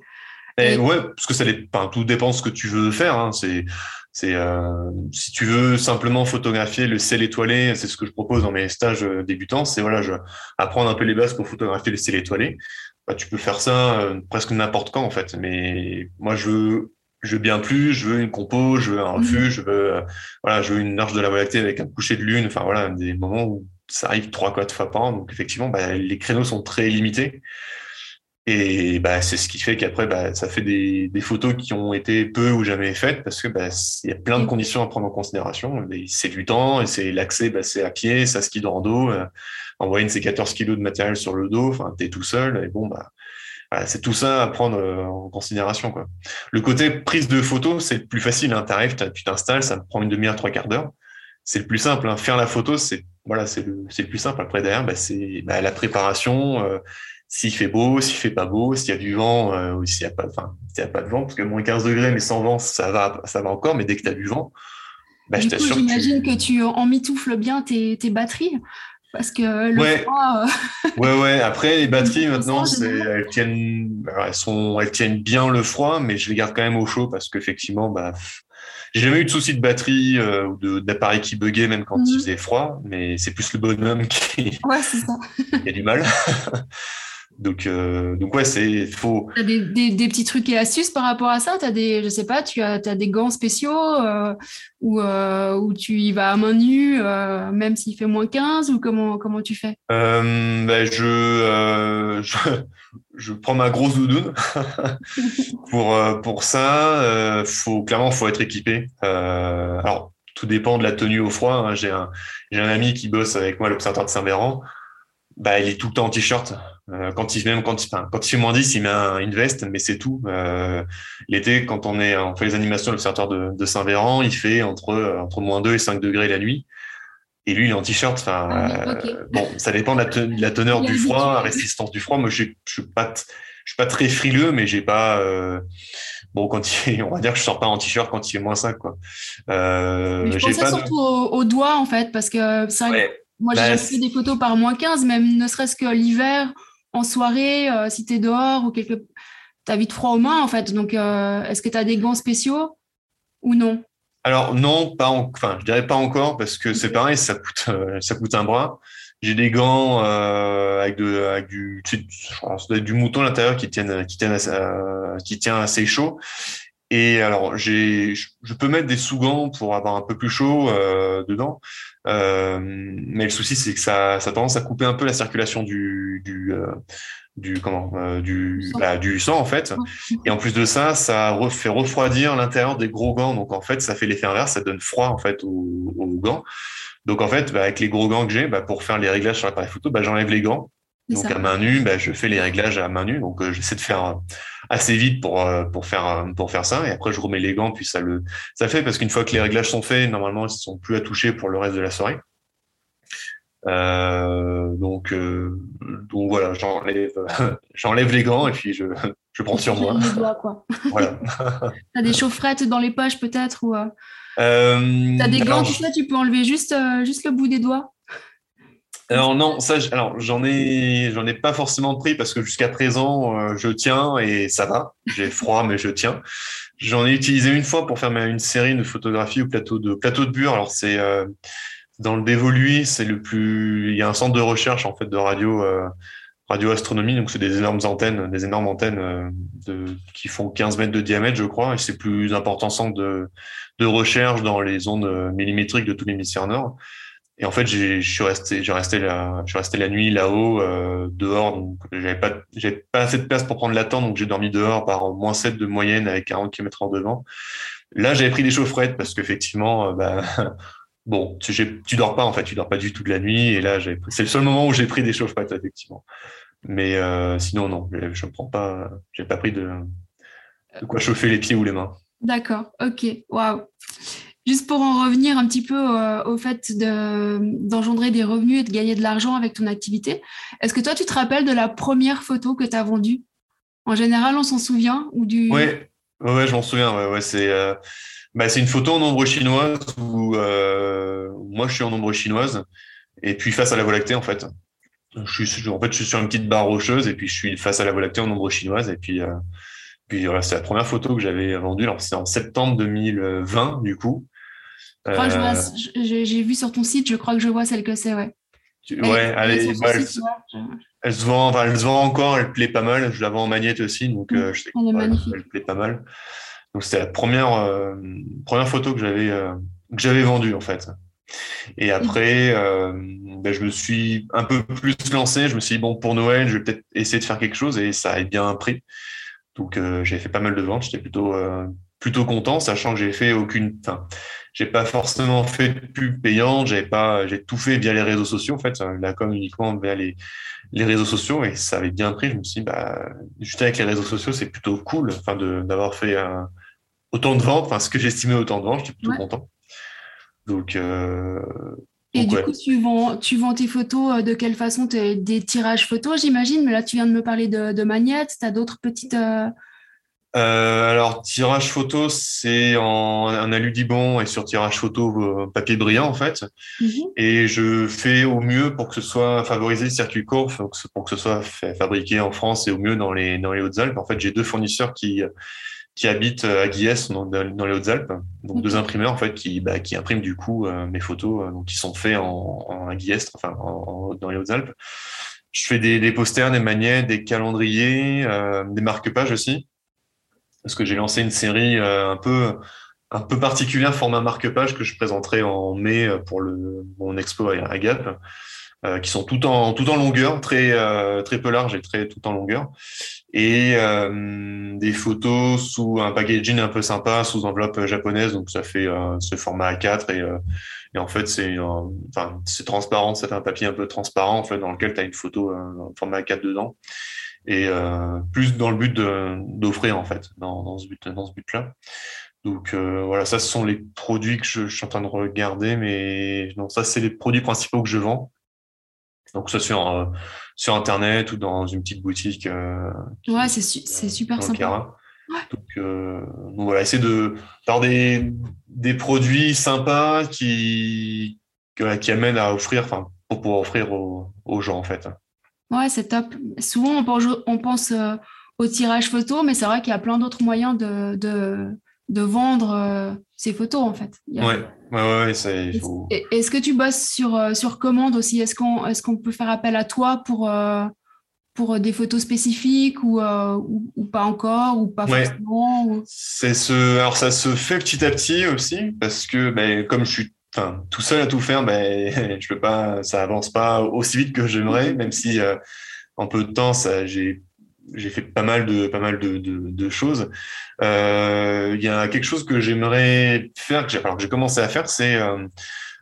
Et Ouais, parce que ça enfin, tout dépend de ce que tu veux faire. Hein. C'est, c'est, euh, si tu veux simplement photographier le ciel étoilé, c'est ce que je propose dans mes stages euh, débutants. C'est voilà, je, apprendre un peu les bases pour photographier le ciel étoilé. Bah, tu peux faire ça euh, presque n'importe quand en fait. Mais moi, je veux je veux bien plus, je veux une compo, je veux un refuge, je veux, euh, voilà, je veux une arche de la Voie lactée avec un coucher de lune. Enfin, voilà, des moments où ça arrive trois, quatre fois par an. Donc, effectivement, bah, les créneaux sont très limités. Et bah, c'est ce qui fait qu'après, bah, ça fait des, des, photos qui ont été peu ou jamais faites parce que bah, il y a plein de conditions à prendre en considération. C'est du temps et c'est l'accès, bah, c'est à pied, ça ski de rando. Euh, envoyer une c'est 14 kilos de matériel sur le dos. Enfin, t'es tout seul et bon, bah, c'est tout ça à prendre euh, en considération. Quoi. Le côté prise de photo, c'est le plus facile. Hein. Tu arrives, tu t'installes, ça prend une demi-heure, trois quarts d'heure. C'est le plus simple. Hein. Faire la photo, c'est voilà, c'est le, le, plus simple. Après, derrière, bah, c'est bah, la préparation. Euh, s'il fait beau, s'il fait pas beau, s'il y a du vent euh, ou s'il y a pas, enfin, s'il y a pas de vent, parce que moins 15 degrés, mais sans vent, ça va, ça va encore. Mais dès que tu as du vent, bah, je t'assure. J'imagine que tu, que tu emmitoufles bien tes, tes batteries parce que le ouais. froid. Euh, ouais, ouais. Après, les batteries maintenant, elles tiennent, elles sont, elles tiennent bien le froid, mais je les garde quand même au chaud parce qu'effectivement, bah, j'ai jamais eu de souci de batterie euh, ou d'appareil qui buguait même quand il mhm. faisait froid, mais c'est plus le bonhomme qui, ouais, ça. qui a du mal. Donc, euh, donc ouais, c'est faux. T'as des, des, des, petits trucs et astuces par rapport à ça? T'as des, je sais pas, tu as, as des gants spéciaux euh, ou euh, où tu y vas à main nue, euh, même s'il fait moins 15 ou comment, comment tu fais? Je, euh, je, je, prends ma grosse doudoune. pour, pour ça, faut, clairement, faut être équipé. alors, tout dépend de la tenue au froid. Hein. J'ai un, un ami qui bosse avec moi à l'Observatoire de Saint-Véran. Bah, il est tout le temps en t-shirt. Euh, quand il même quand enfin, quand il fait moins 10, il met une veste, mais c'est tout. Euh, L'été, quand on est, on fait les animations à l'observatoire de, de Saint-Véran, il fait entre entre moins 2 et 5 degrés la nuit. Et lui, il est en t-shirt. Enfin, ah euh, bon, ça dépend de la, teneur du froid, la résistance du froid. Moi, je suis pas, je suis pas très frileux, mais j'ai pas. Euh, bon, quand il, on va dire que je sors pas en t-shirt quand il est moins 5, quoi. Euh, je pensais pas surtout au, doigt, en fait, parce que ça. Moi, j'ai bah, fait des photos par moins 15, même ne serait-ce que l'hiver, en soirée, euh, si tu es dehors ou quelque. Tu as vite froid aux mains, en fait. Donc, euh, est-ce que tu as des gants spéciaux ou non? Alors, non, pas enfin, je dirais pas encore parce que c'est pareil, ça coûte, euh, ça coûte un bras. J'ai des gants avec, de, avec du, du mouton à l'intérieur qui tiennent, qui tiennent, qui tient assez chaud. Et alors, j'ai, je peux mettre des sous-gants pour avoir un peu plus chaud euh, dedans, euh, mais le souci c'est que ça, ça tendance à couper un peu la circulation du, du, euh, du comment, euh, du, bah, du sang en fait. Et en plus de ça, ça fait refroidir l'intérieur des gros gants. Donc en fait, ça fait l'effet inverse, ça donne froid en fait aux, aux gants. Donc en fait, bah, avec les gros gants que j'ai, bah, pour faire les réglages sur l'appareil photo, bah, j'enlève les gants donc à main nue, bah, je fais les réglages à main nue. Donc euh, j'essaie de faire euh, assez vite pour euh, pour faire pour faire ça. Et après je remets les gants puis ça le ça fait parce qu'une fois que les réglages sont faits, normalement ils sont plus à toucher pour le reste de la soirée. donc donc voilà, j'enlève j'enlève les gants et puis je je prends sur moi. Les doigts, quoi. voilà. T'as des chaufferettes dans les poches peut-être ou euh, T'as des gants, tu sais, tu peux enlever juste juste le bout des doigts. Alors non, ça, alors j'en ai, j'en ai pas forcément pris parce que jusqu'à présent, euh, je tiens et ça va. J'ai froid, mais je tiens. J'en ai utilisé une fois pour faire une série de photographies au plateau de plateau de Bure. Alors c'est euh, dans le dévoluy, c'est le plus. Il y a un centre de recherche en fait de radio. Euh, radioastronomie. Donc, c'est des énormes antennes, des énormes antennes de, qui font 15 mètres de diamètre, je crois. Et c'est plus important centre de, de recherche dans les ondes millimétriques de tout l'hémisphère nord. Et en fait, je suis resté, j'ai resté la, je suis resté la nuit là-haut, euh, dehors. Donc, j'avais pas, j'avais pas assez de place pour prendre la tente, donc j'ai dormi dehors par moins 7 de moyenne avec 40 km en devant. Là, j'avais pris des chaufferettes parce qu'effectivement, euh, bah, bon, tu, dors pas en fait, tu dors pas du tout de la nuit. Et là, c'est le seul moment où j'ai pris des chaufferettes effectivement. Mais euh, sinon, non, je ne prends pas, j'ai pas pris de quoi chauffer les pieds ou les mains. D'accord, ok, waouh. Juste pour en revenir un petit peu euh, au fait d'engendrer des revenus et de gagner de l'argent avec ton activité, est-ce que toi, tu te rappelles de la première photo que tu as vendue? En général, on s'en souvient ou du... Oui, ouais, je m'en souviens. Ouais, c'est euh, bah, une photo en ombre chinoise où euh, moi, je suis en ombre chinoise et puis face à la Voie lactée, en fait. Je suis, en fait, je suis sur une petite barre rocheuse et puis je suis face à la Voie lactée en ombre chinoise et puis... Puis voilà, c'est la première photo que j'avais vendue. Alors, c'est en septembre 2020, du coup. Euh, j'ai vu sur ton site, je crois que je vois celle que c'est, ouais. Ouais, elle, bah, elle, se vend, enfin, elle se vend encore, elle plaît pas mal. Je la vends en magnète aussi, donc euh, je sais elle, plaît pas mal. Donc c'était la première euh, première photo que j'avais que j'avais vendue en fait. Et après, ben, je me suis un peu plus lancé. Je me suis dit bon pour Noël, je vais peut-être essayer de faire quelque chose et ça a bien pris. Donc j'ai fait pas mal de ventes. J'étais plutôt plutôt content, sachant que j'ai fait aucune, enfin, j'ai pas forcément fait de pub payante, j'avais pas, j'ai tout fait via les réseaux sociaux, en fait, la com uniquement via les, les réseaux sociaux et ça avait bien pris. Je me suis dit, bah, juste avec les réseaux sociaux, c'est plutôt cool, enfin, d'avoir fait autant de ventes, enfin, ce que j'estimais autant de ventes, j'étais plutôt content. Donc, euh, et du coup, tu vends, tu vends tes photos euh, de quelle façon? Des tirages photos, j'imagine, mais là, tu viens de me parler de, de magnettes, tu as d'autres petites. Euh, euh, alors, tirage photo, c'est en un aludibon et sur tirage photo euh, papier brillant, en fait. Mhm. Et je fais au mieux pour que ce soit favorisé le circuit court, pour que ce soit fabriqué en France et au mieux dans les, dans les Hautes-Alpes. En fait, j'ai deux fournisseurs qui, qui habitent à Guiès, dans, les Hautes-Alpes. Donc, deux imprimeurs, en fait, qui, bah, qui impriment du coup euh, mes photos, donc qui sont faits en, en à Guiès, enfin, dans les Hautes-Alpes. Je fais des, des posters, des magnets, des calendriers, des marque-pages aussi parce que j'ai lancé une série euh, un peu un peu particulière format marque-page que je présenterai en mai pour le mon expo à Gap, euh, qui sont tout en tout en longueur, très euh, très peu large et très tout en longueur, et des photos sous un packaging un peu sympa, sous enveloppe japonaise, donc ça fait ce format A4 et, et en fait c'est enfin c'est transparent, c'est un papier un peu transparent dans lequel tu as une photo en format A4 dedans et euh, plus dans le but d'offrir en fait dans, dans, ce but dans ce but là donc euh, voilà ça ce sont les produits que je, je, suis en train de regarder mais non ça c'est les produits principaux que je vends. Donc ça sur euh, sur internet ou dans une petite boutique ouais c'est su c'est super sympa. Donc, donc, voilà essayer de faire des des produits sympas qui qui amènent à offrir enfin pour pouvoir offrir aux, aux gens en fait Ouais, c'est top. Souvent, on pense, on pense euh, au tirage photo, mais c'est vrai qu'il y a plein d'autres moyens de, de, de vendre euh, ces photos, en fait. Ouais, ouais, ouais, c'est. Est-ce que tu bosses sur, euh, sur commande aussi? Est-ce qu'on est qu'on peut faire appel à toi pour, pour des photos spécifiques ou, ou, pas encore ou pas forcément C'est ce... Alors, ça se fait petit à petit aussi, parce que ben, comme je suis enfin, tout seul à tout faire, ben, je peux pas, ça avance pas aussi vite que j'aimerais, même si euh, en peu de temps, ça, j'ai, j'ai fait pas mal de, pas mal de, de, de choses. Euh, il y a quelque chose que j'aimerais faire, que j'ai, alors que j'ai commencé à faire, c'est euh,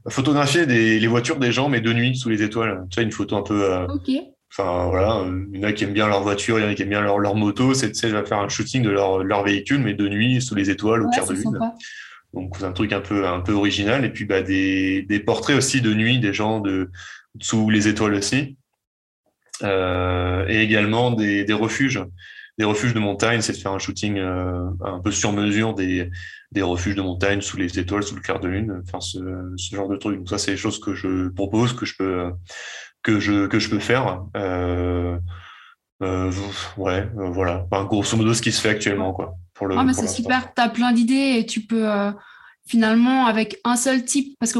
photographier des, les voitures des gens, mais de nuit sous les étoiles. Tu sais, une photo un peu. Enfin voilà, il y en a qui aiment bien leur voiture, il y en a qui aiment bien leur, leur moto. C'est, tu sais, je vais faire un shooting de leur, leur véhicule, mais de nuit sous les étoiles au clair de lune. Donc un truc un peu un peu original. Et puis bah des, des portraits aussi de nuit des gens de sous les étoiles aussi. Euh, et également des, des refuges. Des refuges de montagne c'est de faire un shooting euh, un peu sur mesure des des refuges de montagne sous les étoiles sous le clair de lune. Enfin ce, ce genre de truc. Donc ça c'est des choses que je propose que je peux que je que je peux faire. Euh, euh, ouais, euh, voilà. Enfin, grosso modo, ce qui se fait actuellement, quoi. Pour le, ah, mais c'est super. Tu as plein d'idées et tu peux, euh, finalement avec un seul type, parce que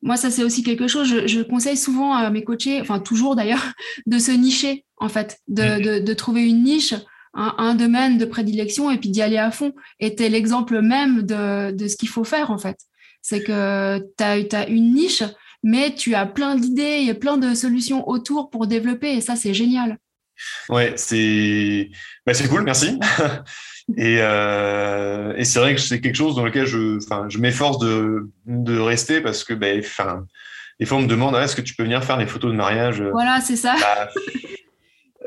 moi ça c'est aussi quelque chose, je, conseille souvent à mes coachés, enfin toujours d'ailleurs, de se nicher en fait, de, de, trouver une niche, un, domaine de prédilection et puis d'y aller à fond. Et tu es l'exemple même de, de ce qu'il faut faire en fait. C'est que tu as, as une niche, mais tu as plein d'idées, et plein de solutions autour pour développer et ça c'est génial. Ouais, c'est bah, c'est cool, merci. et, euh, et c'est vrai que c'est quelque chose dans lequel je, je m'efforce de, de rester parce que, ben, des fois on me demande ah, est-ce que tu peux venir faire les photos de mariage? Voilà, c'est ça. Bah,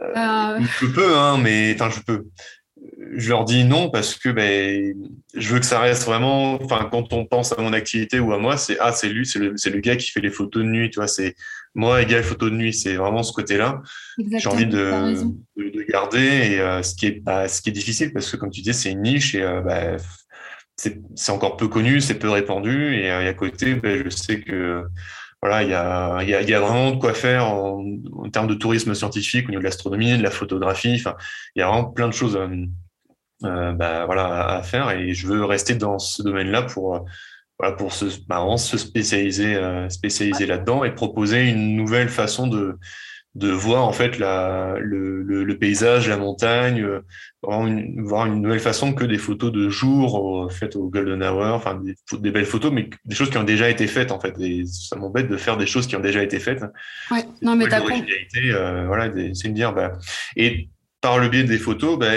euh, je peux, hein, mais je peux je leur dis non parce que ben, je veux que ça reste vraiment. Enfin, quand on pense à mon activité ou à moi, c'est ah c'est lui, c'est le, le gars qui fait les photos de nuit. Tu vois, c'est moi égal photo de nuit. C'est vraiment ce côté-là. J'ai envie de, de, garder et euh, ce qui est bah, ce qui est difficile parce que comme tu dis, c'est une niche et euh, bah, c'est encore peu connu, c'est peu répandu et, euh, à côté, ben, je sais que voilà, il y a, y, a, y a, vraiment de quoi faire en, termes de tourisme scientifique, au niveau de l'astronomie, de la photographie. Enfin, il y a vraiment plein de choses euh, bah, voilà, à faire et je veux rester dans ce domaine-là pour, voilà, pour se, bah, se spécialiser, euh, spécialiser là-dedans et proposer une nouvelle façon de, de voir en fait la, le, le, paysage, la montagne, euh, voir une nouvelle façon que des photos de jour faites au Golden Hour, enfin des, des, belles photos, mais des choses qui ont déjà été faites en fait. Et ça m'embête de faire des choses qui ont déjà été faites. Ouais, non mais t'as euh, voilà, c'est de dire bah, et par le biais des photos, bah,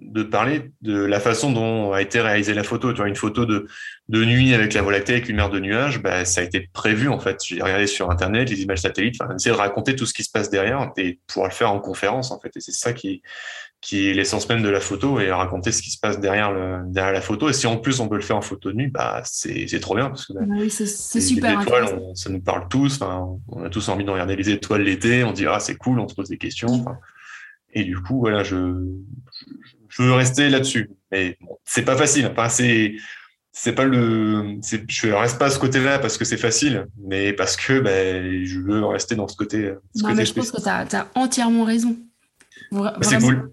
de parler de la façon dont a été réalisée la photo. Tu vois, une photo de, de nuit avec la Voie lactée, avec une mer de nuages, bah, ça a été prévu en fait. J'ai regardé sur Internet les images satellites, enfin, essayer de raconter tout ce qui se passe derrière et pouvoir le faire en conférence en fait. Et c'est ça qui, qui est l'essence même de la photo et raconter ce qui se passe derrière, le, derrière la photo. Et si en plus on peut le faire en photo de nuit, bah, c'est trop bien parce que bah, oui, c'est super. Les étoiles, ça nous parle tous. On a tous envie de regarder les étoiles l'été. On dit ah c'est cool, on se pose des questions. Et du coup, voilà, je, je veux rester là-dessus. Mais bon, c'est pas facile. Enfin, c'est c'est pas le je reste pas à ce côté-là parce que c'est facile mais parce que ben, je veux rester dans ce côté, non, mais je pense que tu as, entièrement raison bah, c'est cool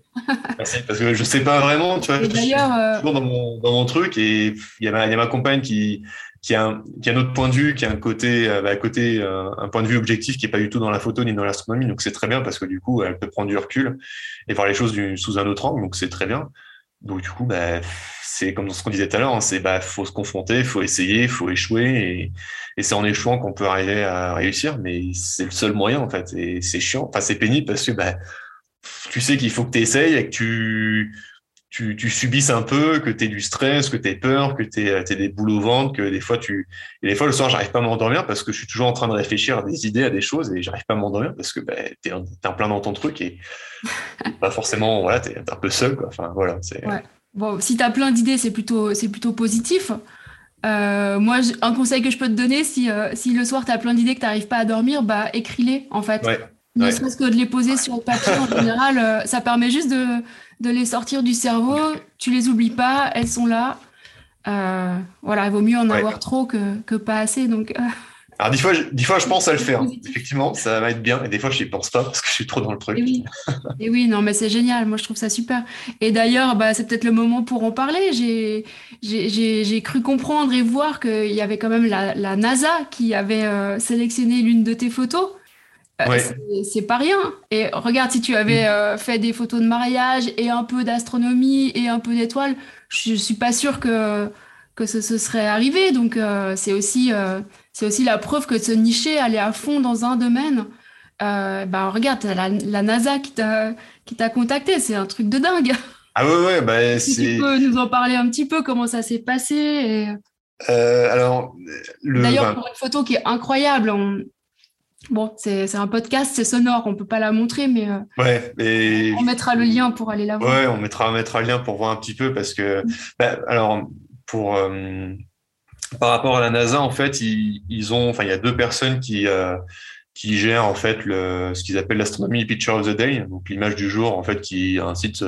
Merci, parce que je sais pas vraiment tu vois je suis euh, toujours dans mon, dans mon truc et il y, a ma, y a ma compagne qui qui a, un, qui a un autre point de vue, qui a un côté, euh, bah, côté euh, un point de vue objectif qui est pas du tout dans la photo ni dans l'astronomie. Donc c'est très bien parce que du coup, elle peut prendre du recul et voir les choses du, sous un autre angle. Donc c'est très bien. Donc du coup, bah, c'est comme ce qu'on disait tout à l'heure, hein, c'est bah faut se confronter, faut essayer, faut échouer, et, et c'est en échouant qu'on peut arriver à réussir. Mais c'est le seul moyen en fait, et c'est chiant. Enfin c'est pénible parce que bah tu sais qu'il faut que tu essayes et que tu tu, tu subisses un peu, que tu aies du stress, que tu aies peur, que tu aies, des boules au ventre, que des fois tu et des fois le soir j'arrive pas à m'endormir parce que je suis toujours en train de réfléchir à des idées, à des choses et j'arrive pas à m'endormir parce que bah, tu es, en plein dans ton truc et pas forcément voilà, tu es, un peu seul quoi. Enfin voilà, c'est ouais. Bon, si tu as plein d'idées, c'est plutôt c'est plutôt positif. Euh, moi, un conseil que je peux te donner, si, euh, si le soir tu as plein d'idées que tu n'arrives pas à dormir, bah écris-les en fait. Ouais. Ne serait-ce que de les poser sur le papier en général, euh, ça permet juste de, de, les sortir du cerveau. Tu les oublies pas, elles sont là. Voilà, il vaut mieux en avoir trop que, que, pas assez. Donc. Alors, des fois, je, des fois, je pense à le faire. Effectivement, ça va être bien. Et des fois, je n'y pense pas parce que je suis trop dans le truc. Et oui, et oui non, mais c'est génial. Moi, je trouve ça super. Et d'ailleurs, bah, c'est peut-être le moment pour en parler. J'ai cru comprendre et voir qu'il y avait quand même la, la NASA qui avait sélectionné l'une de tes photos. Euh, c'est pas rien. Et regarde, si tu avais mm. euh, fait des photos de mariage et un peu d'astronomie et un peu d'étoiles, je suis pas sûre que, que ce, serait arrivé. Donc, euh, c'est aussi, c'est aussi la preuve que se nicher, aller à fond dans un domaine. bah, regarde, la, la NASA qui t'a contacté, c'est un truc de dingue. Ah ouais, ouais, bah, si tu peux nous en parler un petit peu, comment ça s'est passé alors, D'ailleurs, pour une photo qui est incroyable, on, Bon, c'est un podcast, c'est sonore, on peut pas la montrer, mais, euh, ouais, on mettra le lien pour aller la voir. Ouais, on mettra, on mettra le lien pour voir un petit peu parce que, bah, alors, pour euh, par rapport à la NASA, en fait, ils, ont, enfin, il y a deux personnes qui euh, qui gèrent en fait le, ce qu'ils appellent l'astronomie picture of the day, donc l'image du jour, en fait, qui est un site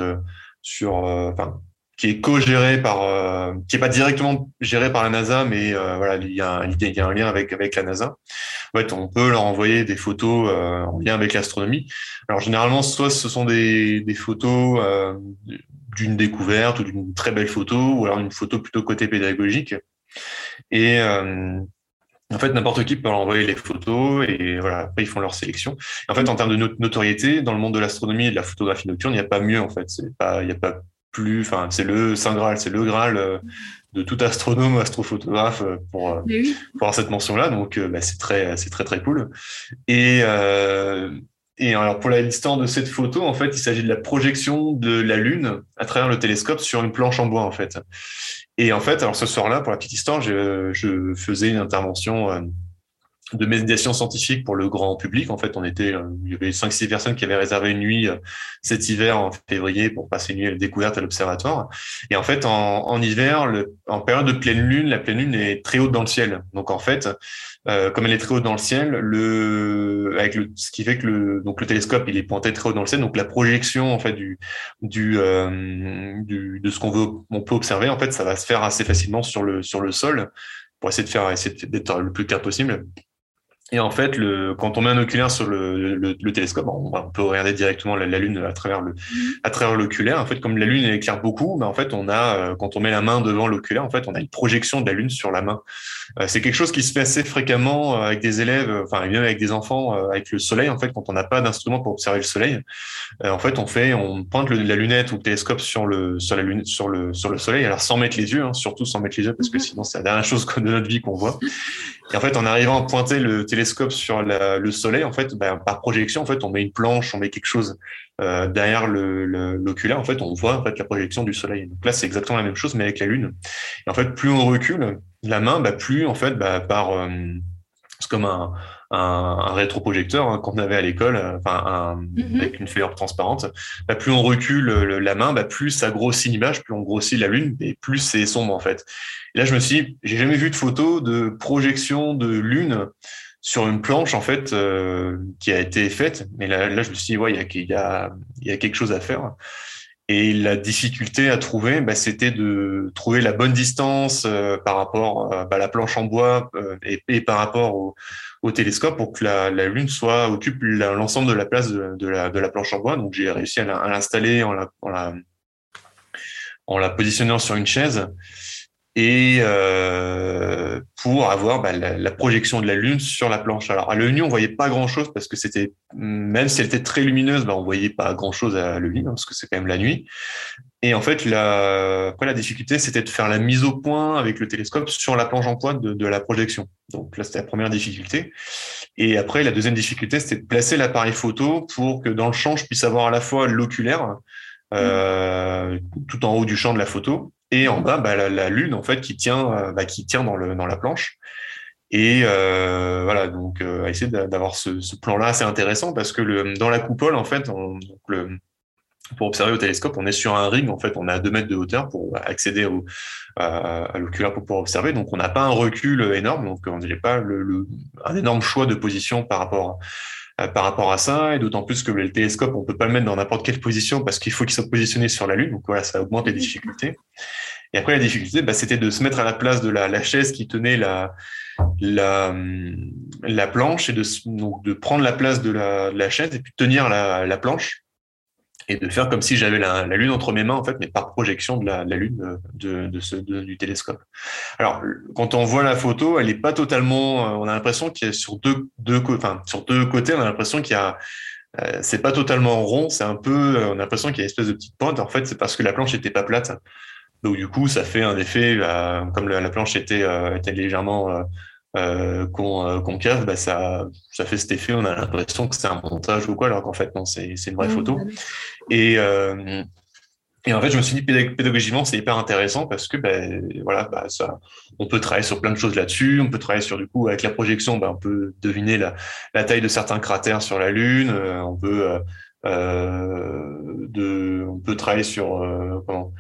sur, enfin, qui est co-géré par, euh, qui est pas directement géré par la NASA, mais euh, voilà, il y, a un, lien avec avec la NASA. En fait, on peut leur envoyer des photos euh, en lien avec l'astronomie. Alors généralement, soit ce sont des, des photos d'une découverte ou d'une très belle photo, ou alors une photo plutôt côté pédagogique. Et en fait, n'importe qui peut envoyer les photos et voilà, après ils font leur sélection. En fait, en termes de notoriété, dans le monde de l'astronomie et de la photographie nocturne, il n'y a pas mieux en fait. C'est pas, il n'y a pas plus, enfin, c'est le saint graal, c'est le graal euh, de tout astronome, astrophotographe euh, pour, euh, pour avoir cette mention-là. Donc, bah, c'est très, c'est très très cool. Et et alors pour l'histoire de cette photo, en fait, il s'agit de la projection de la Lune à travers le télescope sur une planche en bois, en fait. Et en fait, alors ce soir-là, pour la petite histoire, je, faisais une intervention euh, de médiation scientifique pour le grand public. En fait, on était, euh, il y avait cinq, six personnes qui avaient réservé une nuit euh, cet hiver en février pour passer une nuit à la découverte à l'observatoire. Et en fait, en, hiver, en période de pleine lune, la pleine lune est très haute dans le ciel. Donc en fait, euh, comme elle est très haute dans le ciel, avec le, ce qui fait que le, télescope est pointé très haut dans le ciel, donc la projection en fait euh, du de ce qu'on veut, on peut observer en fait, ça va se faire assez facilement sur le sur le sol pour essayer de faire essayer d'être le plus clair possible. Et en fait, le, quand on met un oculaire sur le, le, le télescope, on, on, peut regarder directement la, la, Lune à travers le, mm-hmm. à travers l'oculaire. En fait, comme la Lune elle éclaire beaucoup, ben en fait, on a, euh, quand on met la main devant l'oculaire, en fait, on a une projection de la Lune sur la main. Euh, c'est quelque chose qui se fait assez fréquemment euh, avec des élèves, enfin, même avec des enfants, avec le soleil. En fait, quand on n'a pas d'instrument pour observer le soleil, en fait, on fait, on pointe la lunette ou le télescope sur le, sur la lune, sur le, sur le soleil. Alors, sans mettre les yeux, hein, surtout sans mettre les yeux, parce que mm-hmm. sinon, c'est la dernière chose de notre vie qu'on voit. Et en fait, en arrivant à pointer le télescope sur la, le soleil, en fait, ben, par projection, en fait, on met une planche, on met quelque chose euh, derrière l'oculaire. Le, en fait, on voit en fait la projection du soleil. Donc là, c'est exactement la même chose, mais avec la lune. Et en fait, plus on recule la main, bah, plus en fait, bah, par euh, c'est comme un, un, un rétroprojecteur hein, qu'on avait à l'école, euh, enfin un, mm-hmm. avec une feuille transparente. Bah, plus on recule la main, bah, plus ça grossit l'image, plus on grossit la lune, et plus c'est sombre en fait. Et là, je me suis, dit, j'ai jamais vu de photo de projection de lune sur une planche en fait euh, qui a été faite. Mais là, là je me suis dit, ouais, il y a, y, a, y a quelque chose à faire. Et la difficulté à trouver, bah, c'était de trouver la bonne distance euh, par rapport à bah, la planche en bois euh, et, par rapport au, au, télescope pour que la, la Lune soit occupe l'ensemble de la place de, de, la, de la planche en bois. Donc j'ai réussi à l'installer en la, en, la, en la positionnant sur une chaise et euh, pour avoir bah, la, la, projection de la lune sur la planche. Alors à l'œil nu, on voyait pas grand chose parce que c'était même si elle était très lumineuse, bah, on voyait pas grand chose à l'œil nu hein, parce que c'est quand même la nuit. Et en fait, la, après la difficulté, c'était de faire la mise au point avec le télescope sur la planche en pointe de, de la projection. Donc là, c'était la première difficulté. Et après, la deuxième difficulté, c'était de placer l'appareil photo pour que dans le champ, je puisse avoir à la fois l'oculaire euh, tout en haut du champ de la photo et en bas bah, la, lune en fait qui tient euh, bah, qui tient dans la planche et euh, voilà donc euh, essayer d'avoir ce, plan là assez intéressant parce que dans la coupole en fait pour observer au télescope, on est sur un ring, en fait, on est à 2 mètres de hauteur pour accéder à, l'oculaire pour pouvoir observer. Donc, on n'a pas un recul énorme, donc on n'a pas un énorme choix de position par rapport par rapport à ça, et d'autant plus que le télescope, on peut pas le mettre dans n'importe quelle position parce qu'il faut qu'il soit positionné sur la Lune. Donc voilà, ça augmente les difficultés. Et après, la difficulté, bah, c'était de se mettre à la place de la, la chaise qui tenait la, la, la planche et de, donc de prendre la place de la, la chaise et puis tenir la, la planche et de faire comme si j'avais la, la, lune entre mes mains en fait, mais par projection de la, la lune euh, de, de ce, de, du télescope. Alors, quand on voit la photo, elle n'est pas totalement. Euh, on a l'impression qu'il y a sur deux, deux, enfin, sur deux côtés, on a l'impression qu'il y a euh, c'est pas totalement rond, c'est un peu, on a l'impression qu'il y a une espèce de petite pointe. En fait, c'est parce que la planche n'était pas plate. Donc du coup, ça fait un effet, euh, comme la, la, planche était, euh, était légèrement euh, concave, bah, ça, ça fait cet effet. On a l'impression que c'est un montage ou quoi, alors qu'en fait non, c'est une vraie mmh, photo. Bah et et en fait, je me suis dit pédagogiquement, c'est hyper intéressant parce que ben voilà, bah, ça, on peut travailler sur plein de choses là-dessus. On peut travailler sur du coup avec la projection, ben, on peut deviner la, la taille de certains cratères sur la Lune. on peut euh, de, on peut travailler sur euh, comment,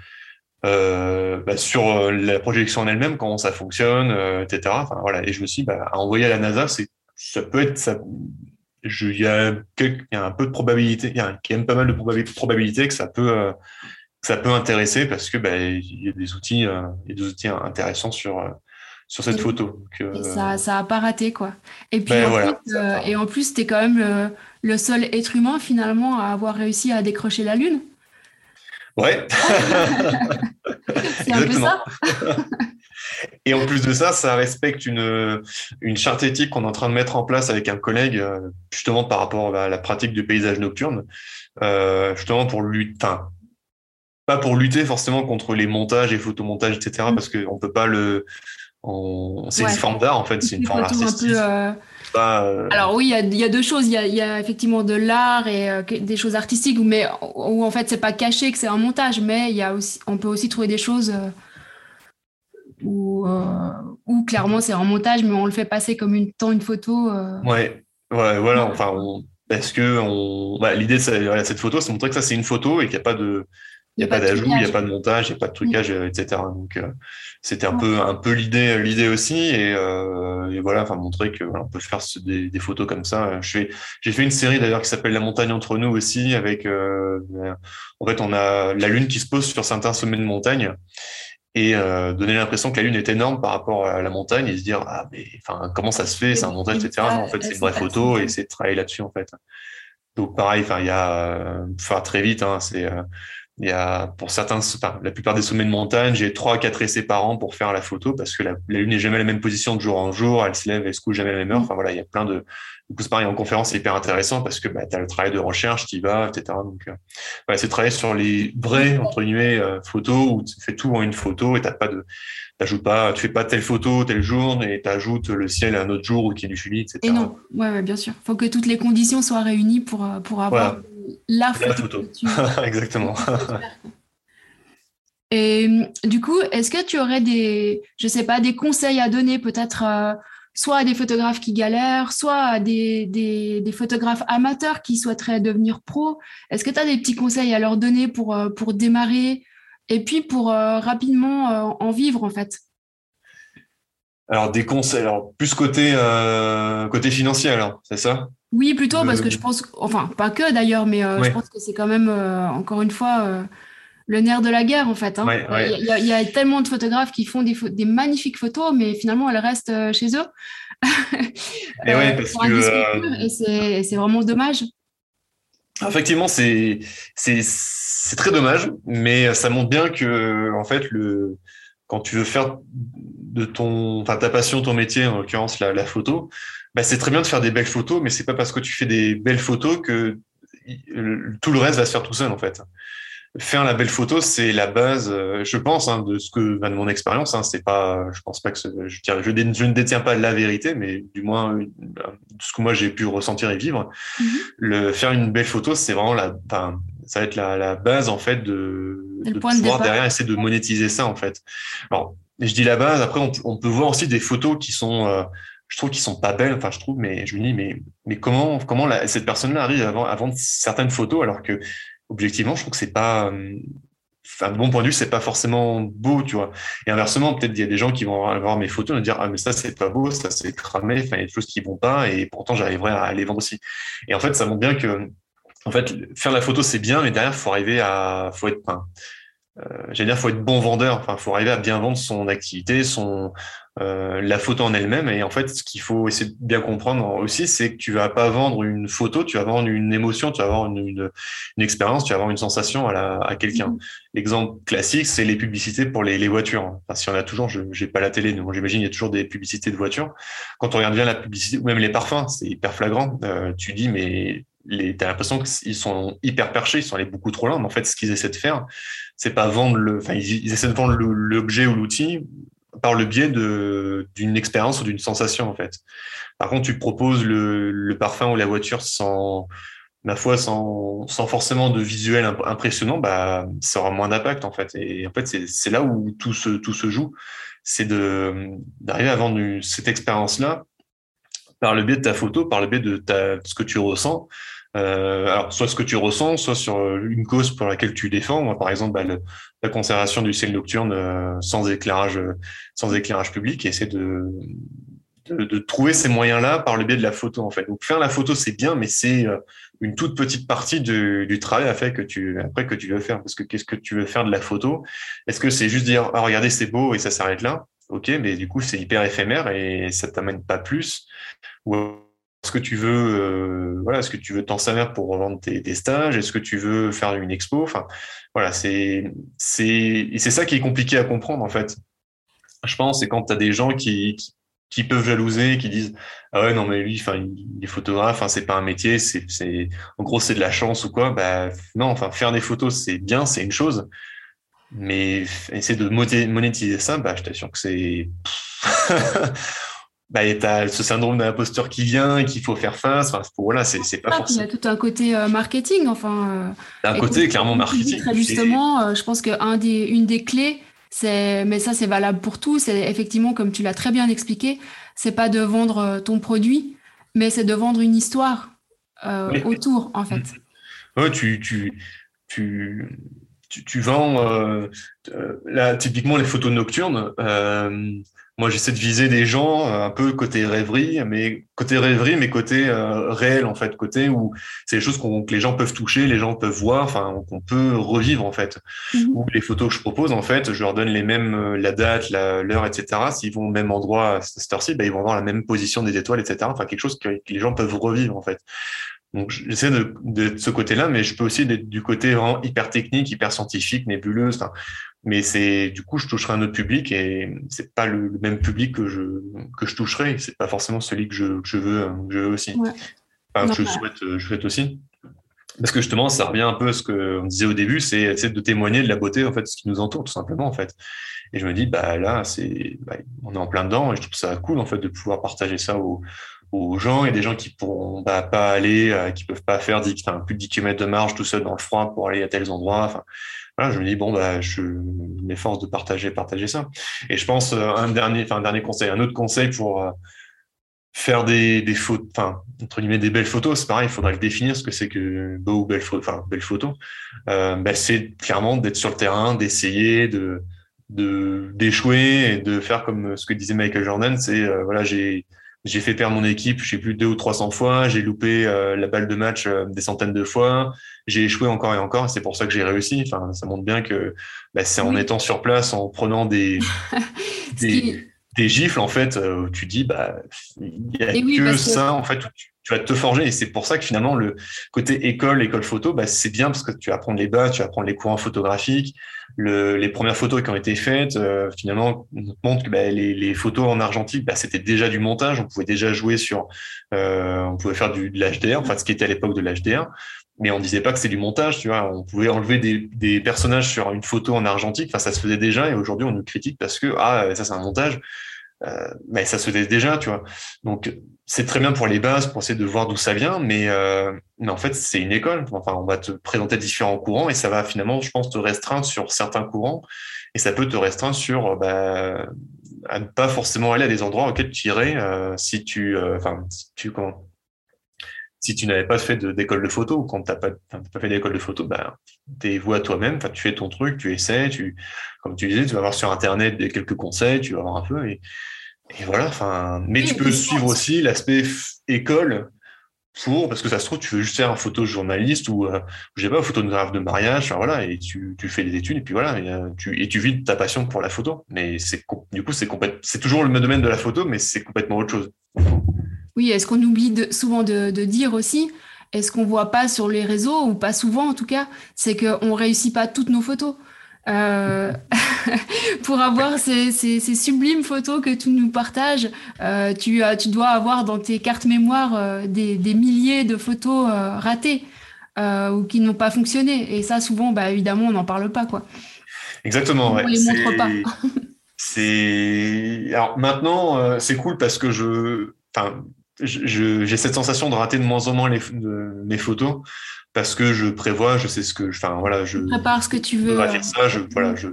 euh, bah, sur euh, la projection en elle-même, comment ça fonctionne, euh, etc. Enfin, voilà. Et je me suis dit, bah, à envoyer à la NASA, c'est, ça peut être, ça, il y a il y a un peu de probabilité, il y a quand même pas mal de probabilité que ça peut, euh, que ça peut intéresser parce que, bah, il y a des outils, euh, il y a des outils intéressants sur, sur cette photo. Donc, et ça, ça a pas raté, quoi. Et puis, ben, en voilà, plus, et en plus, t'es quand même le, le seul être humain, finalement, à avoir réussi à décrocher la Lune. Ouais. c'est un peu ça. Et en plus de ça, ça respecte une, une charte éthique qu'on est en train de mettre en place avec un collègue, euh, justement par rapport à la pratique du paysage nocturne, euh, justement pour lutter, pas pour lutter forcément contre les montages et photomontages, etc., mm. parce qu'on peut pas le. C'est une forme d'art, en fait, c'est une forme artistique. Euh, Alors oui, il y, a deux choses. Il y a, effectivement de l'art et des choses artistiques, mais où en fait c'est pas caché que c'est un montage, mais il y a aussi, on peut aussi trouver des choses ou euh, clairement c'est en montage, mais on le fait passer comme une, tant une photo. Euh. Ouais, ouais, voilà. Enfin, parce que on... Bah, l'idée de cette photo, c'est montrer que ça c'est une photo et qu'il n'y a pas de, il n'y a, pas d'ajout, il n'y a pas de montage, il n'y a pas de trucage, mm. etc. Donc euh, c'était un peu un peu l'idée l'idée aussi et, voilà, enfin montrer que on peut faire des, des, photos comme ça. j'ai fait une série d'ailleurs qui s'appelle La montagne entre nous aussi avec en fait on a la lune qui se pose sur certains sommets de montagne et euh, donner l'impression que la Lune est énorme par rapport à la montagne et se dire ah mais enfin comment ça se fait c'est un montage etc en fait c'est une vraie photo et c'est de travailler là-dessus en fait. Donc pareil enfin il y a enfin très vite hein, c'est euh, il y a pour certains enfin, la plupart des sommets de montagne j'ai trois quatre essais par an pour faire la photo parce que la, la lune n'est jamais à la même position de jour en jour elle se lève et se couche jamais à la même heure enfin voilà il y a plein de du coup, c'est pareil, en conférence, c'est hyper intéressant parce que bah, tu as le travail de recherche, tu y vas, etc. Donc, euh, c'est travailler sur les vraies, entre guillemets, euh, photos où tu fais tout en une photo et t'as pas de, t'ajoutes pas, tu fais pas telle photo tel jour et tu ajoutes le ciel à un autre jour ou qu'il y ait du fumée, etc. Et non, ouais, ouais, bien sûr. faut que toutes les conditions soient réunies pour, euh, pour avoir la photo. Exactement. Et du coup, est-ce que tu aurais des, je sais pas, des conseils à donner peut-être soit à des photographes qui galèrent, soit à des, des, photographes amateurs qui souhaiteraient devenir pro? Est-ce que tu as des petits conseils à leur donner pour, euh, pour démarrer et puis pour euh, rapidement euh, en vivre en fait? Alors des conseils, alors plus côté côté financier alors, c'est ça? Oui, plutôt parce que je pense, enfin pas que d'ailleurs, mais je pense que c'est quand même encore une fois le nerf de la guerre, en fait. Hein. Il, y a, tellement de photographes qui font des, des magnifiques photos, mais finalement, elles restent euh, chez eux. et ouais, euh, parce que, euh, et c'est vraiment dommage. Effectivement, c'est très dommage, mais ça montre bien que, en fait, le, quand tu veux faire de ton, ta passion, ton métier, en l'occurrence la, photo, bah, c'est très bien de faire des belles photos, mais c'est pas parce que tu fais des belles photos que tout le reste va se faire tout seul, en fait faire la belle photo, c'est la base, euh, je pense, hein, de ce que, de mon expérience. Hein, c'est pas, je pense pas que je, je, ne détiens pas la vérité, mais du moins de ce que moi j'ai pu ressentir et vivre. Mm-hmm. Le faire une belle photo, c'est vraiment la, ça va être la, la, base en fait de, de pouvoir derrière essayer de monétiser ça en fait. Alors, je dis la base. Après, on, peut voir aussi des photos qui sont euh, je trouve qu'ils sont pas belles. Enfin, je trouve, mais je me dis, mais, mais comment, comment la, cette personne-là arrive à vendre, certaines photos alors que objectivement, je trouve que c'est pas, euh, enfin, de mon point de vue, c'est pas forcément beau, tu vois. Et inversement, peut-être il y a des gens qui vont voir mes photos et dire ah mais ça c'est pas beau, ça c'est cramé, enfin il y a des choses qui vont pas et pourtant j'arriverai à les vendre aussi. Et en fait, ça montre bien que en fait faire la photo c'est bien, mais derrière faut arriver à, faut être, enfin, j'allais dire faut être bon vendeur, enfin faut arriver à bien vendre son activité, son euh, la photo en elle-même. Et en fait, ce qu'il faut essayer de bien comprendre aussi, c'est que tu vas pas vendre une photo, tu vas vendre une émotion, tu vas vendre une, une, expérience, tu vas vendre une sensation à, la, à quelqu'un. Mm-hmm. L'exemple classique, c'est les publicités pour les, les voitures. Enfin, si on a toujours, je n'ai pas la télé, mais j'imagine il y a toujours des publicités de voitures. Quand on regarde bien la publicité, ou même les parfums, c'est hyper flagrant. Euh, tu dis, mais tu as l'impression qu'ils sont hyper perchés, ils sont allés beaucoup trop loin. Mais en fait, ce qu'ils essaient de faire, c'est pas vendre le, enfin, ils, essaient de vendre l'objet ou l'outil par le biais d'une expérience ou d'une sensation en fait. Par contre, tu proposes le, le, parfum ou la voiture sans ma foi sans, sans forcément de visuel impressionnant, bah ça aura moins d'impact en fait. Et en fait, c'est là où tout se tout se joue, c'est de d'arriver à vendre cette expérience là par le biais de ta photo, par le biais de, ta, de ce que tu ressens euh, alors, soit ce que tu ressens, soit sur euh, une cause pour laquelle tu défends. Par exemple, bah, la conservation du ciel nocturne euh, sans éclairage, sans éclairage public, et essayer de, de, de, trouver ces moyens-là par le biais de la photo, en fait. Donc, faire la photo, c'est bien, mais c'est une toute petite partie du, du travail faire que tu, après que tu veux faire. Parce que qu'est-ce que tu veux faire de la photo? Est-ce que c'est juste dire, ah, regardez, c'est beau et ça s'arrête là? Ok, mais du coup, c'est hyper éphémère et ça t'amène pas plus. Est-ce que tu veux, euh, voilà, est-ce que tu veux t'en servir pour revendre tes, stages? Est-ce que tu veux faire une expo? Enfin, voilà, c'est c'est c'est ça qui est compliqué à comprendre en fait. je pense, c'est quand tu as des gens qui, qui, peuvent jalouser, qui disent ah ouais non mais lui, enfin il est photographe, c'est pas un métier, c'est c'est en gros c'est de la chance ou quoi. Bah non, enfin faire des photos c'est bien, c'est une chose, mais essayer de monétiser ça, bah je t'assure que c'est bah, t'as ce syndrome d'imposteur qui vient qu'il faut faire face. Enfin, voilà, c'est, c'est pas ah, forcément. Il y a tout un côté euh, marketing, enfin. Euh, un côté clairement marketing. Très justement, euh, je pense qu'une des, une des clés, c'est, mais ça c'est valable pour tout, c'est effectivement, comme tu l'as très bien expliqué, c'est pas de vendre ton produit, mais c'est de vendre une histoire autour, en fait. Ouais, tu, tu, tu, tu, tu vends, là, typiquement les photos nocturnes moi, j'essaie de viser des gens euh, un peu côté rêverie, mais côté rêverie, mais côté euh, réel en fait, côté où c'est des choses que les gens peuvent toucher, les gens peuvent voir, enfin qu'on peut revivre en fait. Mhm. Ou les photos que je propose en fait, je leur donne les mêmes euh, la date, l'heure, etc. S'ils vont au même endroit à cette heure-ci, ben, ils vont avoir la même position des étoiles, etc. Enfin quelque chose que, les gens peuvent revivre en fait. Donc j'essaie de, de, ce côté-là, mais je peux aussi être du côté vraiment hyper technique, hyper scientifique, nébuleuse. Enfin, mais c'est du coup je toucherai un autre public et c'est pas le, même public que je que je toucherai. C'est pas forcément celui que je, que je veux que je veux aussi. Enfin, que je souhaite je souhaite aussi. Parce que justement ça revient un peu à ce qu'on disait au début c'est de témoigner de la beauté en fait de ce qui nous entoure tout simplement en fait. Et je me dis bah là c'est bah, on est en plein dedans et je trouve ça cool en fait de pouvoir partager ça aux, aux gens et des gens qui pourront bah, pas aller euh, qui peuvent pas faire 10, enfin, plus de 10 km de marche tout seul dans le froid pour aller à tels endroits je me dis bon bah je m'efforce de partager partager ça. Et je pense euh, un dernier, enfin un dernier conseil, un autre conseil pour euh, faire des, des photos, enfin entre guillemets des belles photos, c'est pareil, il faudrait le définir ce que c'est que beau ou belle photo, enfin belle photo. Euh, bah, c'est clairement d'être sur le terrain, d'essayer de de d'échouer et de faire comme ce que disait Michael Jordan, c'est voilà j'ai j'ai fait perdre mon équipe, je sais plus deux ou trois cents fois, j'ai loupé la balle de match des centaines de fois, j'ai échoué encore et encore, et c'est pour ça que j'ai réussi. Enfin, ça montre bien que bah, c'est en étant sur place, en prenant des, des, gifles, en fait, euh, où tu dis, bah, il n'y a que ça, en fait, tu, vas te forger. Et c'est pour ça que finalement, le côté école, école photo, bah, c'est bien parce que tu vas les bases, tu vas les courants photographiques. Le, les premières photos qui ont été faites, euh, finalement, montrent que bah, les, les, photos en argentique, bah, c'était déjà du montage. On pouvait déjà jouer sur, euh, on pouvait faire du, de l'HDR, enfin, ce qui était à l'époque de l'HDR mais on disait pas que c'est du montage, tu vois. On pouvait enlever des, des, personnages sur une photo en argentique. Enfin, ça se faisait déjà, et aujourd'hui, on nous critique parce que ah, ça c'est un montage. Euh, mais ça se faisait déjà, tu vois. Donc, c'est très bien pour les bases, pour essayer de voir d'où ça vient, mais, euh, mais en fait, c'est une école. Enfin, on va te présenter différents courants et ça va finalement, je pense, te restreindre sur certains courants et ça peut te restreindre sur bah, à ne pas forcément aller à des endroits auxquels tu irais euh, si tu, euh, enfin, si tu si tu n'avais pas fait d'école de, photo ou quand tu n'as pas, pas, fait d'école de photo, bah, t'es vous à toi-même, tu fais ton truc, tu essaies, tu, comme tu disais, tu vas voir sur Internet quelques conseils, tu vas voir un peu. Et, et voilà, enfin, mais tu peux suivre aussi l'aspect école pour, parce que ça se trouve, tu veux juste faire un photojournaliste ou, euh, je sais pas, photographe de mariage, enfin, voilà, et tu, tu fais des études et puis voilà, et, euh, tu, et tu vis ta passion pour la photo. Mais c'est, du coup, c'est c'est toujours le domaine de la photo, mais c'est complètement autre chose. Oui, est-ce qu'on oublie souvent de, dire aussi, est-ce qu'on voit pas sur les réseaux, ou pas souvent en tout cas, c'est qu'on réussit pas toutes nos photos. Euh, pour avoir ces, sublimes photos que tu nous partages, euh, tu, tu, dois avoir dans tes cartes mémoire euh, des, milliers de photos ratées ou qui n'ont pas fonctionné. Et ça, souvent, bah, évidemment, on n'en parle pas. Quoi. Exactement. On ne les montre pas. c'est alors maintenant, c'est cool parce que je, enfin, j'ai cette sensation de rater de moins en moins les, mes photos parce que je prévois, je sais ce que, enfin voilà, je prépare ce que tu veux. Faire ça, je, voilà, je,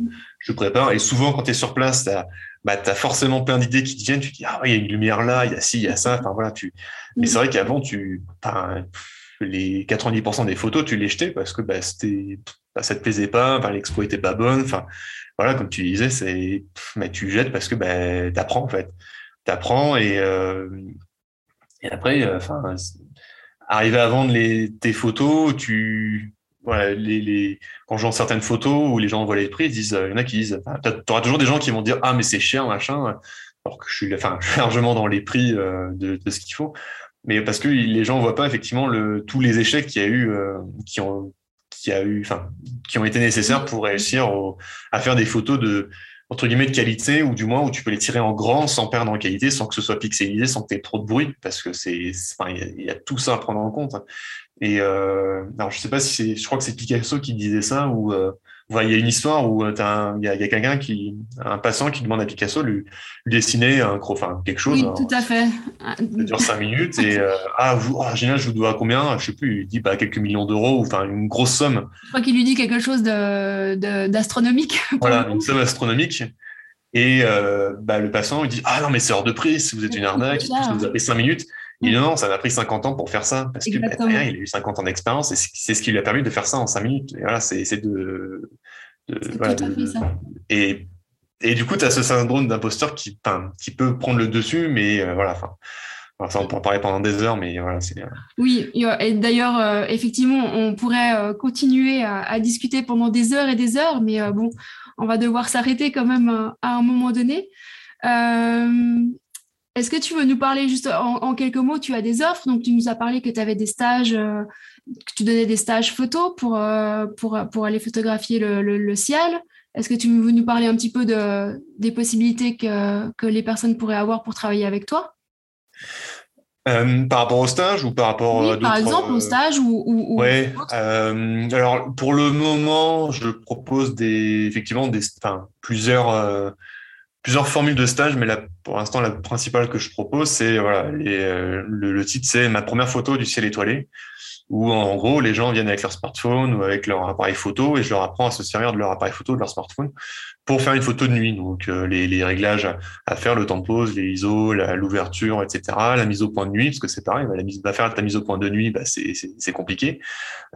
je prépare. Et souvent, quand tu es sur place, tu as, bah, as forcément plein d'idées qui te viennent. Tu te dis, ah oui, il y a une lumière là, il y a ci, il y a ça. Enfin voilà, tu. Mais c'est vrai qu'avant, tu, les 90% des photos, tu les jetais parce que bah, c'était, bah, ça te plaisait pas, enfin, l'expo était pas bonne. Enfin voilà, comme tu disais, c'est, mais tu jettes parce que bah, apprends en fait. T'apprends et euh, et après, euh, enfin, arriver à vendre les, tes photos, tu, voilà, les, quand je vends certaines photos où les gens voient les prix, disent, il y en a qui disent, tu auras toujours des gens qui vont dire, ah, mais c'est cher, machin, alors que je suis, largement dans les prix euh, de, ce qu'il faut. Mais parce que les gens voient pas effectivement le, tous les échecs qu'il y a eu, euh, qui ont, a eu, enfin, qui ont été nécessaires pour réussir à faire des photos de, entre guillemets de qualité ou du moins où tu peux les tirer en grand sans perdre en qualité, sans que ce soit pixelisé, sans que tu aies trop de bruit, parce que c'est, il y, a tout ça à prendre en compte. Et euh, alors je sais pas si c'est, je crois que c'est Picasso qui disait ça ou euh, il y a une histoire où euh, il y a, y a quelqu'un qui, un passant qui demande à Picasso de lui, dessiner un enfin quelque chose. Oui, tout à fait. Ça dure cinq minutes et euh, ah, vous, oh, génial, je vous dois combien? Je sais plus. Il dit bah quelques millions d'euros ou enfin une grosse somme. Je crois qu'il lui dit quelque chose de, d'astronomique. Voilà, une somme astronomique. Et euh, bah, le passant il dit ah non mais c'est hors de prix, vous êtes une arnaque, vous a pris cinq minutes. Il dit non, ça m'a pris 50 ans pour faire ça, parce que bah, il a eu 50 ans d'expérience et c'est ce qui lui a permis de faire ça en 5 minutes. Et voilà, c'est de. Et, et du coup, tu as ce syndrome d'imposteur qui, qui peut prendre le dessus, mais euh, voilà, enfin. ça, on peut en parler pendant des heures, mais voilà, c'est. Oui, et d'ailleurs, euh, effectivement, on pourrait euh, continuer à, à, discuter pendant des heures et des heures, mais bon, on va devoir s'arrêter quand même à un moment donné. Est-ce que tu veux nous parler juste en, quelques mots Tu as des offres, donc tu nous as parlé que tu avais des stages, euh, que tu donnais des stages photos pour, euh, pour, pour aller photographier le, ciel. Est-ce que tu veux nous parler un petit peu de, des possibilités que, que les personnes pourraient avoir pour travailler avec toi? Euh, par rapport au stage ou par rapport oui, par exemple au stage ou, ou, ouais. alors pour le moment je propose des effectivement des enfin, plusieurs plusieurs formules de stage, mais pour l'instant, la principale que je propose, c'est voilà, euh, le, le, titre, c'est ma première photo du ciel étoilé où en gros les gens viennent avec leur smartphone ou avec leur appareil photo et je leur apprends à se servir de leur appareil photo, de leur smartphone pour faire une photo de nuit. Donc euh, les, les, réglages à faire, le temps de pose, les ISO, l'ouverture, etc. La mise au point de nuit, parce que c'est pareil, la mise, va faire ta mise au point de nuit, bah, c'est compliqué.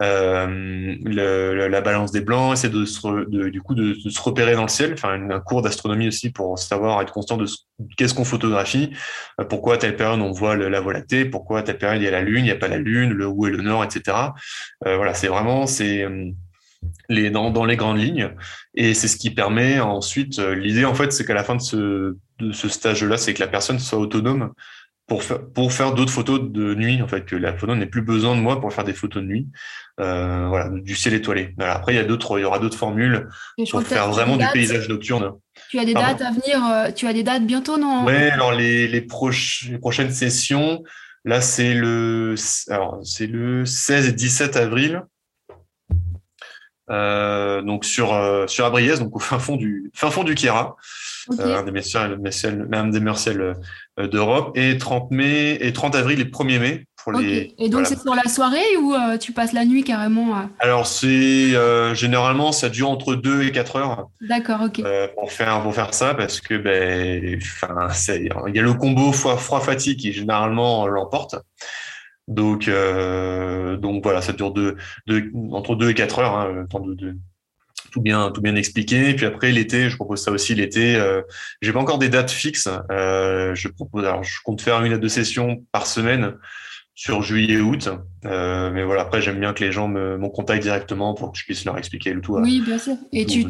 Euh, le, la balance des blancs, c'est de, se, de, du coup de, se repérer dans le ciel, faire un cours d'astronomie aussi pour savoir être conscient de qu'est-ce qu'on photographie, euh, pourquoi à telle période on voit la voie lactée, pourquoi à telle période il y a la lune, il n'y a pas la lune, le où et le nord etc. Euh, voilà, c'est vraiment c'est euh, les dans, dans les grandes lignes et c'est ce qui permet ensuite euh, l'idée en fait c'est qu'à la fin de ce de ce stage là c'est que la personne soit autonome pour faire, pour faire d'autres photos de nuit, en fait, que la photo n'ait plus besoin de moi pour faire des photos de nuit, voilà, du ciel étoilé. après, il y a d'autres, il y aura d'autres formules pour faire vraiment du paysage nocturne. Tu as des dates à venir, tu as des dates bientôt, non Ouais, alors les, les, les prochaines sessions, Là, c'est le, alors, c'est le 16 et 17 avril. Euh, donc sur euh, sur Abriès, donc au fin fond du fin fond du Kira, euh, un des meilleurs d'Europe, et 30 mai et 30 avril et 1er mai et donc, c'est pour la soirée ou euh, tu passes la nuit carrément euh? Alors, c'est euh, généralement, ça dure entre 2 et 4 heures. D'accord, ok. pour, faire, pour faire ça, parce que ben, il y a le combo froid-fatigue qui généralement l'emporte. Donc, donc voilà, ça dure de, de, entre 2 et 4 heures, hein, le temps de, tout bien tout bien expliqué. Puis après l'été, je propose ça aussi l'été. Euh, j'ai pas encore des dates fixes. je propose alors je compte faire une à deux sessions par semaine sur juillet-août. Euh, mais voilà, après, j'aime bien que les gens me, contactent directement pour que je puisse leur expliquer le tout. oui, bien sûr. Et tu,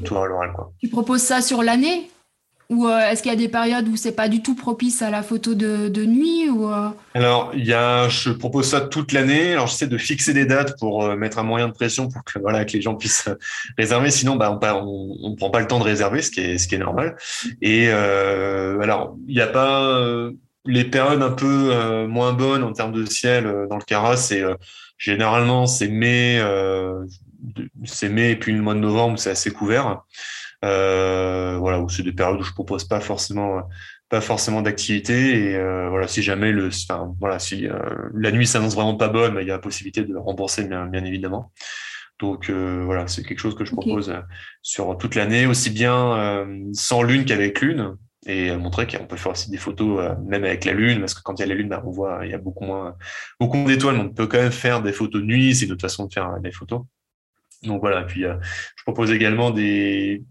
tu proposes ça sur l'année? Ou euh, est-ce qu'il y a des périodes où c'est pas du tout propice à la photo de, nuit ou euh? Alors, il y a, je propose ça toute l'année. Alors, j'essaie de fixer des dates pour mettre un moyen de pression pour que voilà que les gens puissent réserver. Sinon, bah, on, on, prend pas le temps de réserver, ce qui est ce qui est normal. Et alors, il n'y a pas les périodes un peu euh, moins bonnes en termes de ciel euh, dans le Cara, c'est euh, généralement c'est mai, c'est mai et puis le mois de novembre, c'est assez couvert. Voilà, où c'est des périodes où je propose pas forcément pas forcément d'activité et voilà si jamais le enfin, voilà si la nuit s'annonce vraiment pas bonne il y a la possibilité de rembourser bien, bien évidemment. Donc voilà c'est quelque chose que je propose sur toute l'année aussi bien sans lune qu'avec lune et montrer qu'on peut faire aussi des photos euh, même avec la lune parce que quand il y a la lune bah, on voit il y a beaucoup moins beaucoup d'étoiles mais on peut quand même faire des photos de nuit c'est une autre façon de faire des photos. Donc voilà puis euh, je propose également des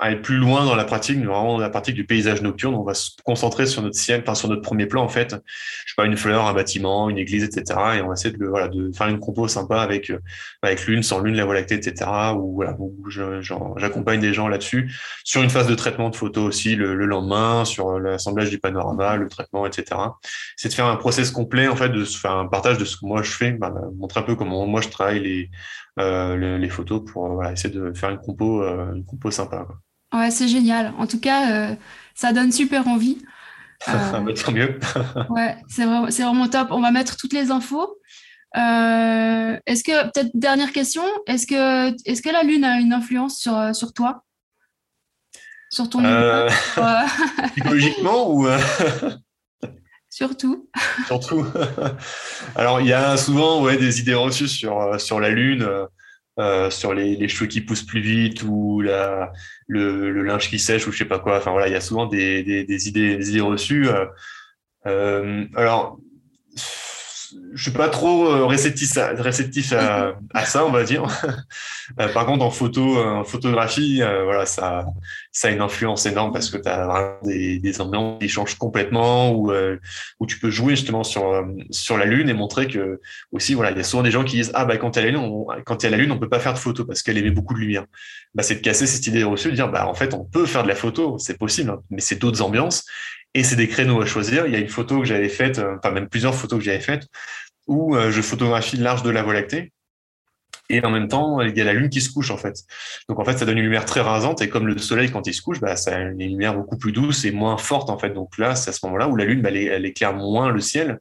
aller plus loin dans la pratique, vraiment dans la pratique du paysage nocturne. On va se concentrer sur notre ciel, enfin sur notre premier plan en fait. Je sais pas une fleur, un bâtiment, une église, etc. Et on va essayer de faire une compo sympa avec euh, avec lune, sans lune, la voie lactée, etc. Ou j'accompagne des gens là-dessus sur une phase de traitement de photos aussi le, lendemain, sur l'assemblage du panorama, le traitement, etc. C'est de faire un process complet en fait, de faire un partage de ce que moi je fais, bah, montrer un peu comment moi je travaille les euh, les, photos pour voilà, essayer de faire une compo euh, une compo sympa. Quoi. Ouais, c'est génial. En tout cas, ça donne super envie. Euh, bah, tant mieux. ouais, c'est vraiment, vraiment top. On va mettre toutes les infos. Euh, est-ce que, peut-être dernière question, est-ce que, est-ce que la Lune a une influence sur, sur toi? Sur ton euh... Psychologiquement ou Surtout. Surtout. Alors, il y a souvent des idées reçues sur, sur la Lune. Euh, sur les, les, cheveux qui poussent plus vite ou la, le, le, linge qui sèche ou je sais pas quoi. Enfin voilà, il y a souvent des, des, idées, des idées reçues. Euh, euh alors, je suis pas trop euh, réceptif à, à, à ça, on va dire. Euh, par contre, en photo, en photographie, voilà, ça, a une influence énorme parce que tu as vraiment des, ambiances qui changent complètement où, où tu peux jouer justement sur, sur la lune et montrer que aussi, voilà, il y a souvent des gens qui disent ah bah quand il y a la lune, on, quand la lune, on peut pas faire de photo parce qu'elle émet beaucoup de lumière. Bah, c'est de casser cette idée reçue, de dire bah en fait on peut faire de la photo, c'est possible, hein, mais c'est d'autres ambiances et c'est des créneaux à choisir. Il y a une photo que j'avais faite, euh, enfin même plusieurs photos que j'avais faites, où euh, je photographie l'arche de la Voie lactée. Et en même temps, il y a la lune qui se couche en fait. Donc en fait, ça donne une lumière très rasante et comme le soleil quand il se couche, bah, ça a une lumière beaucoup plus douce et moins forte en fait. Donc là, c'est à ce moment-là où la lune, bah, elle, éclaire moins le ciel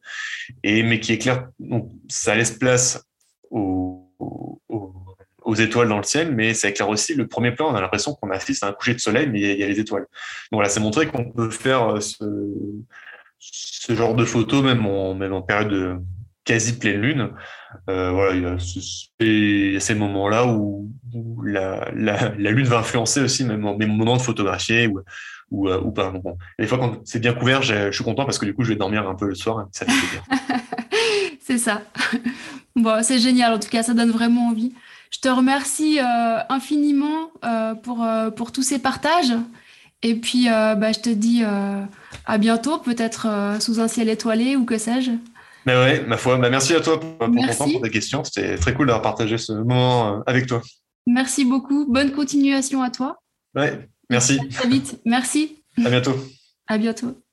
et mais qui éclaire. Donc ça laisse place au, au aux étoiles dans le ciel, mais ça éclaire aussi le premier plan. On a l'impression qu'on assiste à un coucher de soleil, mais il y, a les étoiles. Donc voilà, c'est montré qu'on peut faire euh, ce, genre de photos même en, période de quasi pleine lune. Euh, voilà, il y, a ce, ces moments-là où, la, lune va influencer aussi même mes moments de photographier ou, euh, pas. Des fois, quand c'est bien couvert, je suis content parce que du coup, je vais dormir un peu le soir. C'est ça. Bon, c'est génial. En tout cas, ça donne vraiment envie. Je te remercie euh, infiniment euh, pour, euh, pour tous ces partages. Et puis, bah, je te dis à bientôt, peut-être sous un ciel étoilé ou que sais-je. Mais ouais, ma foi. Bah, merci à toi pour, pour ton temps, pour tes questions. C'était très cool d'avoir partagé ce moment avec toi. Merci beaucoup. Bonne continuation à toi. Ouais, merci. À très vite. Merci. À bientôt. À bientôt.